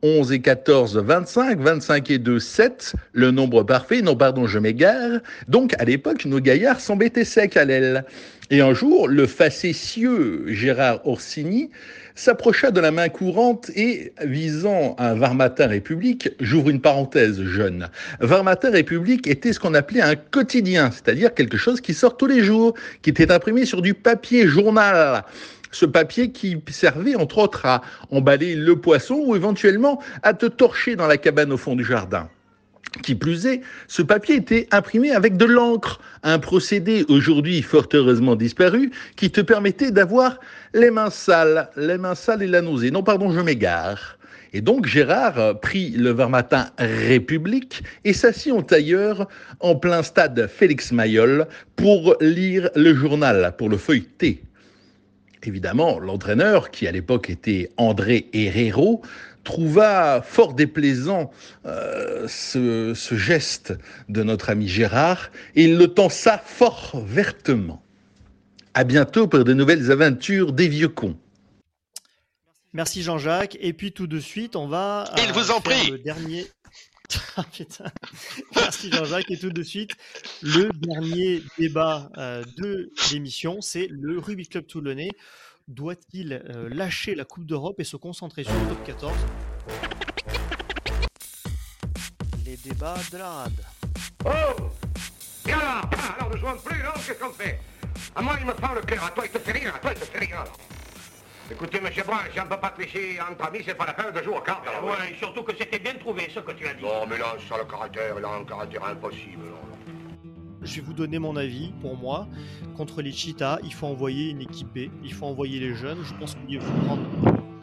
11 et 14, 25, 25 et 2, 7, le nombre parfait, non pardon, je m'égare. Donc à l'époque, nos gaillards s'embêtaient secs à l'aile. Et un jour, le facétieux Gérard Orsini s'approcha de la main courante et, visant un Varmatin République, j'ouvre une parenthèse jeune, Varmatin République était ce qu'on appelait un quotidien, c'est-à-dire quelque chose qui sort tous les jours, qui était imprimé sur du papier journal ce papier qui servait entre autres à emballer le poisson ou éventuellement à te torcher dans la cabane au fond du jardin. Qui plus est, ce papier était imprimé avec de l'encre, un procédé aujourd'hui fort heureusement disparu, qui te permettait d'avoir les mains sales, les mains sales et la nausée. Non, pardon, je m'égare. Et donc Gérard prit le matin République et s'assit en tailleur en plein stade Félix Mayol pour lire le journal, pour le feuilleter. Évidemment, l'entraîneur, qui à l'époque était André Herrero, trouva fort déplaisant euh, ce, ce, geste de notre ami Gérard et il le tensa fort vertement. À bientôt pour de nouvelles aventures des vieux cons. Merci Jean-Jacques. Et puis tout de suite, on va. Il vous en prie. Le dernier. Ah, Merci Jean-Jacques. Et tout de suite, le dernier débat euh, de l'émission, c'est le Rubik Club Toulonnais. Doit-il euh, lâcher la Coupe d'Europe et se concentrer sur le top 14 Les débats de la rade. Oh Et alors Alors ne jouons plus, non Qu'est-ce qu'on fait? À moi, il me prend le cœur. À toi, il te fait rien. À toi, il te fait rien. Écoutez, monsieur Brun, si on ne peut pas tricher entre amis, c'est pas la peine de jouer au cartes. Ah ouais, surtout que c'était bien trouvé, ce que tu as dit. Non, mais là, ça, le caractère, il a un caractère impossible. Je vais vous donner mon avis. Pour moi, contre les Cheetahs, il faut envoyer une équipe B, il faut envoyer les jeunes. Je pense qu'il faut prendre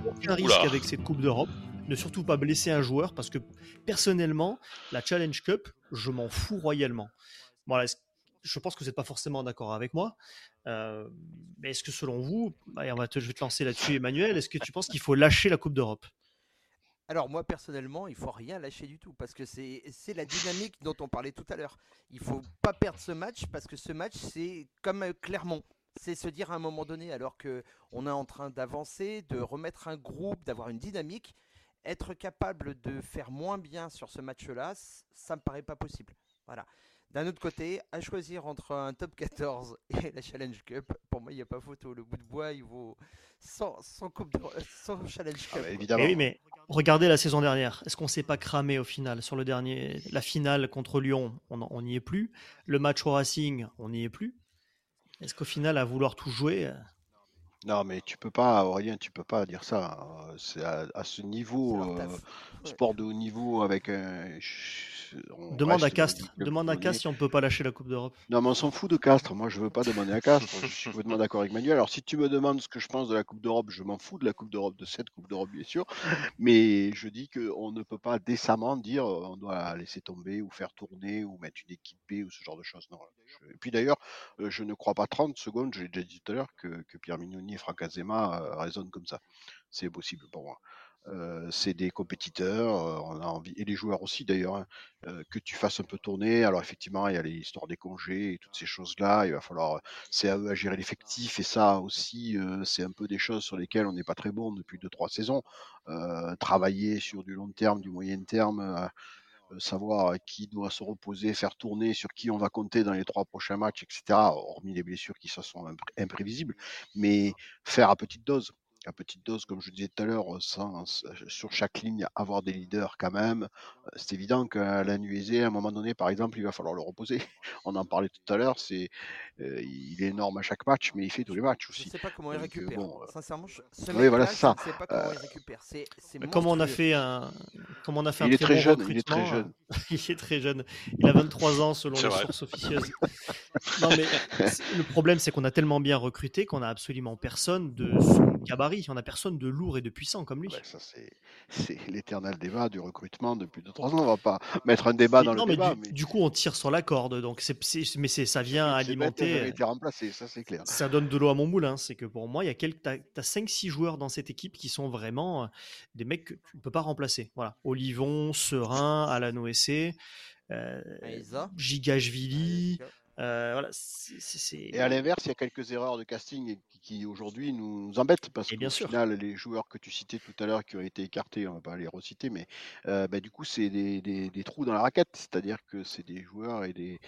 aucun risque avec cette Coupe d'Europe. Ne surtout pas blesser un joueur parce que personnellement, la Challenge Cup, je m'en fous royalement. Voilà, je pense que vous n'êtes pas forcément d'accord avec moi. Euh, mais est-ce que selon vous, on va te, je vais te lancer là-dessus, Emmanuel, est-ce que tu penses qu'il faut lâcher la Coupe d'Europe? Alors moi personnellement, il faut rien lâcher du tout parce que c'est la dynamique dont on parlait tout à l'heure. Il faut pas perdre ce match parce que ce match c'est comme euh, Clermont, c'est se dire à un moment donné alors que on est en train d'avancer, de remettre un groupe, d'avoir une dynamique, être capable de faire moins bien sur ce match-là, ça me paraît pas possible. Voilà. D'un autre côté, à choisir entre un top 14 et la Challenge Cup, pour moi, il n'y a pas photo. Le bout de bois, il vaut 100, coupe de, Challenge Cup. Ah bah, évidemment. oui, mais regardez la saison dernière. Est-ce qu'on s'est pas cramé au final sur le dernier, la finale contre Lyon? On n'y est plus. Le match au Racing, on n'y est plus. Est-ce qu'au final, à vouloir tout jouer, euh, non, mais tu peux pas, Aurélien, tu peux pas dire ça. Hein. C'est à, ce niveau, euh, sport de haut niveau avec un. Demande à Castres. Demande à Castres si on peut pas lâcher la Coupe d'Europe. Non, mais on s'en fout de Castres. Moi, je veux pas demander à Castres. je suis complètement d'accord avec Manuel. Alors, si tu me demandes ce que je pense de la Coupe d'Europe, je m'en fous de la Coupe d'Europe, de cette Coupe d'Europe, bien sûr. Mais je dis qu'on ne peut pas décemment dire euh, on doit laisser tomber ou faire tourner ou mettre une équipe B ou ce genre de choses. Non. Et puis d'ailleurs, euh, je ne crois pas 30 secondes, j'ai déjà dit tout à l'heure, que, Pierre Mignoni et Franck Azema euh, comme ça. C'est possible pour moi. Euh, c'est des compétiteurs, on a envie, et les joueurs aussi d'ailleurs, hein, que tu fasses un peu tourner. Alors effectivement, il y a l'histoire des congés et toutes ces choses-là. Il va falloir, c'est à eux à gérer l'effectif et ça aussi, c'est un peu des choses sur lesquelles on n'est pas très bon depuis deux trois saisons. travailler sur du long terme, du moyen terme euh, savoir qui doit se reposer, faire tourner, sur qui on va compter dans les trois prochains matchs, etc. Hormis les blessures qui sont imprévisibles, mais faire à petite dose. À petite dose, comme je disais tout à l'heure, sans, sur chaque ligne, avoir des leaders quand même. Euh, C'est évident qu'à la nuisée, à un moment donné, par exemple, il va falloir le reposer. On en parlait tout à l'heure, c'est, euh, il est énorme à chaque match, mais il fait tous les matchs Je aussi. sais pas comment il euh, récupère. bon, euh, Sincèrement, je... ce oui, voilà, je ça. ne sais pas comment Euh, il récupère. C'est c'est Comment on a fait un, comment on a fait un Il est très, très bon jeune, il est très jeune. euh, il est très jeune. Il a 23 ans selon les vrai. sources officieuses. non mais le problème c'est qu'on a tellement bien recruté qu'on a absolument personne de son gabarit. On a personne de lourd et de puissant comme lui. Ouais, ça c'est, l'éternel débat du recrutement depuis 2-3 ans. On va pas mettre un débat Mais dans le non, mais débat, du, mais du coup, on tire sur la corde, donc c'est, c'est- mais ça vient alimenter. été remplacé, ça c'est clair. Ça donne de l'eau à mon moulin. C'est que pour moi, il y a quelques, t'as, t'as 5-6 joueurs dans cette équipe qui sont vraiment euh, des mecs que tu ne peux pas remplacer. Voilà, Olivon, Serein, Alan Essé, euh. Gigashvili. Euh, voilà, Et à l'inverse, il y a quelques erreurs de casting qui, qui, aujourd'hui nous, nous embêtent parce bien sûr. final, les joueurs que tu citais tout à l'heure qui ont été écartés, on va pas les reciter, mais euh, bah, du coup, c'est des, des- des trous dans la raquette, c'est-à-dire que c'est des joueurs et des,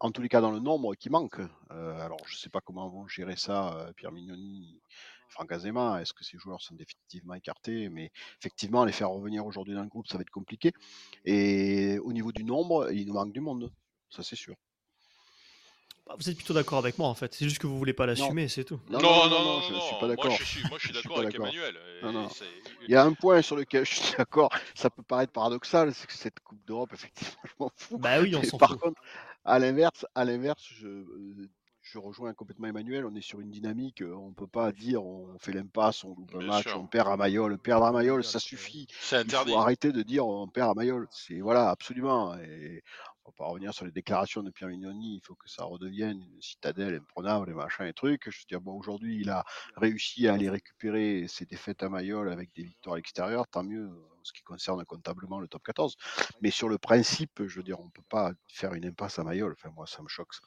en tous les cas dans le nombre, qui manquent. Euh, alors, je sais pas comment vont gérer ça, Pierre Mignoni. Franck Azema, est-ce que ces joueurs sont définitivement écartés? Mais effectivement, les faire revenir aujourd'hui dans le groupe, ça va être compliqué. Et au niveau du nombre, il nous manque du monde, ça c'est sûr. Bah, Vous êtes plutôt d'accord avec moi en fait. C'est juste que vous voulez pas l'assumer, c'est tout. Non, Non, non, non, non, non, je non, suis pas d'accord. moi, je suis d'accord avec d'accord. Emmanuel, Il y a un point sur lequel je suis d'accord, ça peut paraître paradoxal, c'est que cette Coupe d'Europe, effectivement, je m'en fous. Bah oui, on s'en par fout. contre, à l'inverse, à l'inverse, je, euh, je rejoins complètement Emmanuel. On est sur une dynamique, euh, on peut pas dire on fait l'impasse, on loupe un Bien match, sûr. on perd à Mayol. Perdre à Mayol, ça suffit. C'est Il interdit. faut arrêter de dire on perd à Mayol. C'est voilà, absolument. Et on va pas revenir sur les déclarations de Pierre Mignoni. Il faut que ça redevienne une citadelle imprenable, les machins et trucs. Je veux dire, bon, aujourd'hui, il a réussi à aller récupérer ses défaites à Mayol avec des victoires à l'extérieur. Tant mieux en ce qui concerne comptablement le top 14. Mais sur le principe, je veux dire, on peut pas faire une impasse à Mayol. Enfin, moi, ça me choque. Ça.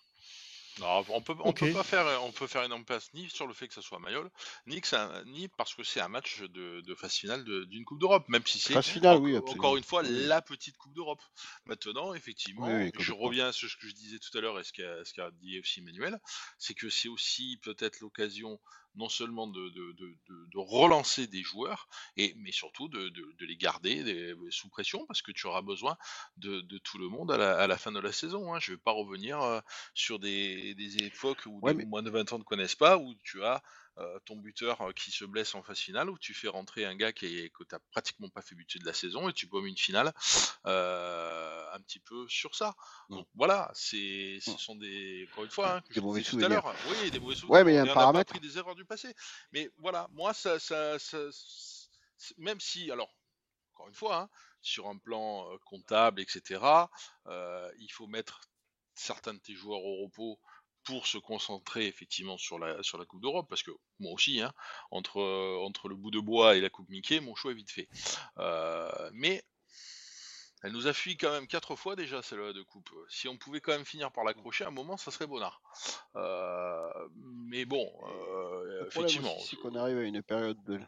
Non, on peut, on peut pas faire, on peut faire une impasse ni sur le fait que ça soit Mayol, ni que ça, ni parce que c'est un match de, de phase finale de- d'une Coupe d'Europe, même si c'est oui, encore une fois la petite Coupe d'Europe. Maintenant, effectivement, Oui, oui, je reviens sur ce que je disais tout à l'heure et ce qu'a ce qu'a dit aussi Emmanuel, c'est que c'est aussi peut-être l'occasion non seulement de, de, de, de- de relancer des joueurs, et, mais surtout de, les garder des- sous pression parce que tu auras besoin de, tout le monde à la, à la fin de la saison. Hein. Je ne vais pas revenir euh, sur des, des époques où Ouais, des mais- moins de 20 ans ne connaissent pas, où tu as euh, ton buteur euh, qui se blesse en phase finale, où tu fais rentrer un gars qui est, que tu n'as pratiquement pas fait buter de la saison et tu baumes une finale euh, un petit peu sur ça. Mm. Donc voilà, c'est, ce sont des, encore une fois, hein, que Des je mauvais tout à l'heure, oui, des mauvais souvenirs. Ouais, mais il y a un pas appris des erreurs du passé. Mais voilà, moi, ça, ça, même si, alors, encore une fois, hein, sur un plan euh, comptable, etc., euh, il faut mettre certains de tes joueurs au repos pour se concentrer effectivement sur la, sur la Coupe d'Europe, parce que moi aussi, hein, entre, euh, entre le bout de bois et la Coupe Mickey, mon choix est vite fait. Euh, mais elle nous a fui quand même quatre fois déjà, celle-là de coupe. Si on pouvait quand même finir par l'accrocher, à un moment, ça serait bonnard. Euh, mais bon, euh, effectivement. c'est qu'on arrive à une période de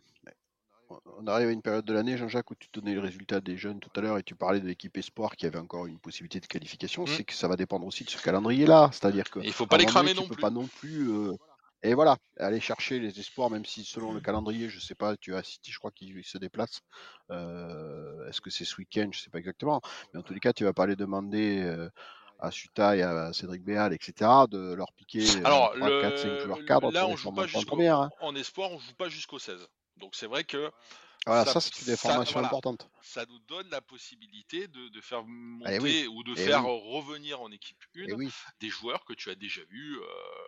on arrive à une période de l'année, Jean-Jacques, où tu donnais le résultat des jeunes tout à l'heure et tu parlais de l'équipe espoir qui avait encore une possibilité de qualification. Mm. C'est que ça va dépendre aussi de ce calendrier-là. C'est-à-dire que Il faut pas les cramer non tu peux plus. pas non plus. euh, Et voilà, aller chercher les espoirs, même si selon le calendrier, je sais pas, tu as City, je crois qu'il se déplace. Euh, Est-ce que c'est ce week-end Je sais pas exactement. Mais en tous les cas, tu vas pas aller demander. euh, à Suta et à Cédric Béal, etc., de leur piquer Alors, 3, 4, 5 le- joueurs cadres là, on joue pas jusqu'au. hein. En espoir, on joue pas jusqu'au 16. Donc c'est vrai que Voilà, ça, ça, c'est une ça- information voilà, importante. ça nous donne la possibilité de, de faire Eh monter oui, ou de eh faire oui. revenir en équipe 1 Eh oui. des joueurs que tu as déjà vus, euh,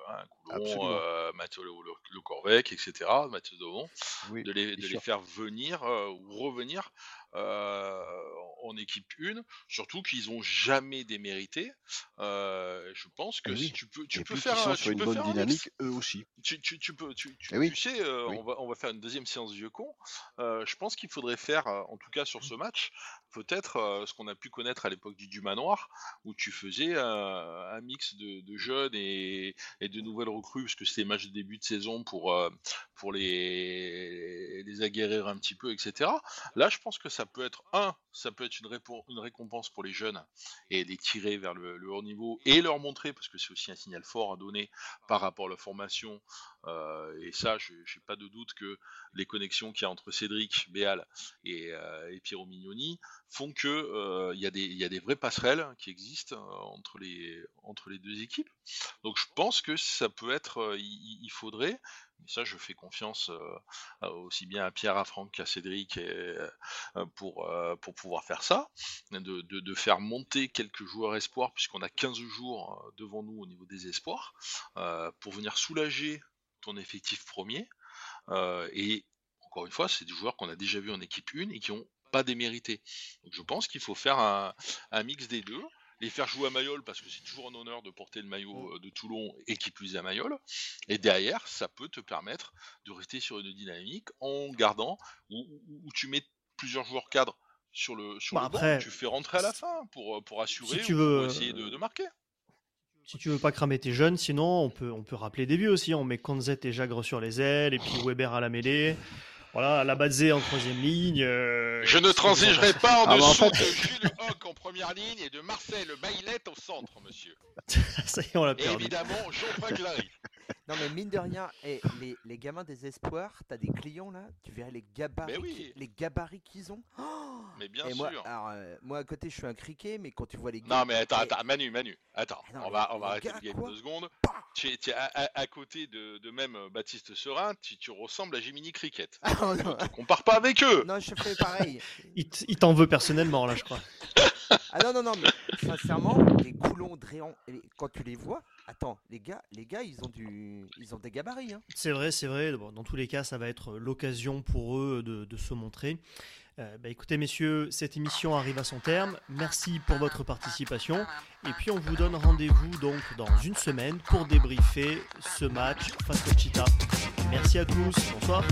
hein, Coulon, euh, Mathieu Le, Le- Le Corvec, etc., Mathieu de les, de faire venir euh, ou revenir euh, en équipe 1, surtout qu'ils ont jamais démérité. Euh, je pense que Eh si tu peux, tu Et peux puis faire, sont sur une bonne faire un mix. dynamique, eux aussi. Tu, tu, tu peux, tu, Eh oui. sais, euh, Oui. on, va, on va faire une deuxième séance vieux con. Euh, je pense qu'il faudrait faire, euh, en tout cas sur ce match, peut-être euh, ce qu'on a pu connaître à l'époque du, du manoir, où tu faisais euh, un mix de, jeunes et, et de nouvelles recrues, parce que c'était les matchs de début de saison pour, euh, pour les, les aguerrir un petit peu, etc. Là, je pense que ça peut être un ça peut être une, récompense pour les jeunes et les tirer vers le, haut niveau et leur montrer, parce que c'est aussi un signal fort à donner par rapport à la formation. Euh, et ça, je n'ai pas de doute que les connexions qu'il y a entre Cédric Béal et, euh, Piero Mignoni font qu'il euh, y, a des vraies passerelles qui existent les, entre les deux équipes. Donc je pense que ça peut être, il faudrait, ça, je fais confiance euh, aussi bien à Pierre, à Franck qu'à Cédric euh, pour, euh, pour pouvoir faire ça, de, faire monter quelques joueurs espoirs, puisqu'on a 15 jours devant nous au niveau des espoirs, pour venir soulager ton effectif premier. et encore une fois, c'est des joueurs qu'on a déjà vus en équipe 1 et qui n'ont pas démérité. Donc je pense qu'il faut faire un mix des deux les faire jouer à Mayol parce que c'est toujours un honneur de porter le maillot euh, de Toulon et qui plus à Mayol. Et derrière, ça peut te permettre de rester sur une dynamique en gardant où, tu mets plusieurs joueurs cadres sur le sur bah, le banc, tu fais rentrer à la fin pour, euh, pour assurer tu veux, pour essayer de, marquer. Si tu veux pas cramer tes jeunes, sinon on peut on peut rappeler des vieux aussi. On met Konzet et Jagre sur les ailes et puis Weber à la mêlée. Voilà, la Bazé en troisième ligne. Euh, je ne transigerai pas en ah, dessous de Jules Hoc première ligne et de Marcel Baillet au centre, monsieur. Ça y est, on l'a perdu. Et évidemment, Jean-Franck Larry. Non mais mine de rien, et eh, les, les, gamins des espoirs, t'as des clients là, tu verrais les gabarits, les gabarits qu'ils ont. mais bien sûr. Moi, alors, euh, moi à côté je suis un criquet, mais quand tu vois les gars. Non mais attends, attends, Manu, Manu, attends, ah on va, on va arrêter le game deux secondes. Tu es, tu es à, à, côté de, de, même euh, Baptiste Serin, tu, tu ressembles à Jiminy Cricket. Ah, non. Tu compares pas avec eux. Non, je fais pareil. il t'en veut personnellement là, je crois. ah non, non, non, mais sincèrement, les coulons Dréan, quand tu les vois, attends, les gars, les gars, ils ont du, ils ont des gabarits. Hein. C'est vrai, c'est vrai. dans tous les cas, ça va être l'occasion pour eux de, se montrer. Euh, bah, écoutez, messieurs, cette émission arrive à son terme. Merci pour votre participation. Et puis, on vous donne rendez-vous donc dans une semaine pour débriefer ce match face au Cheetah. Merci à tous. Bonsoir.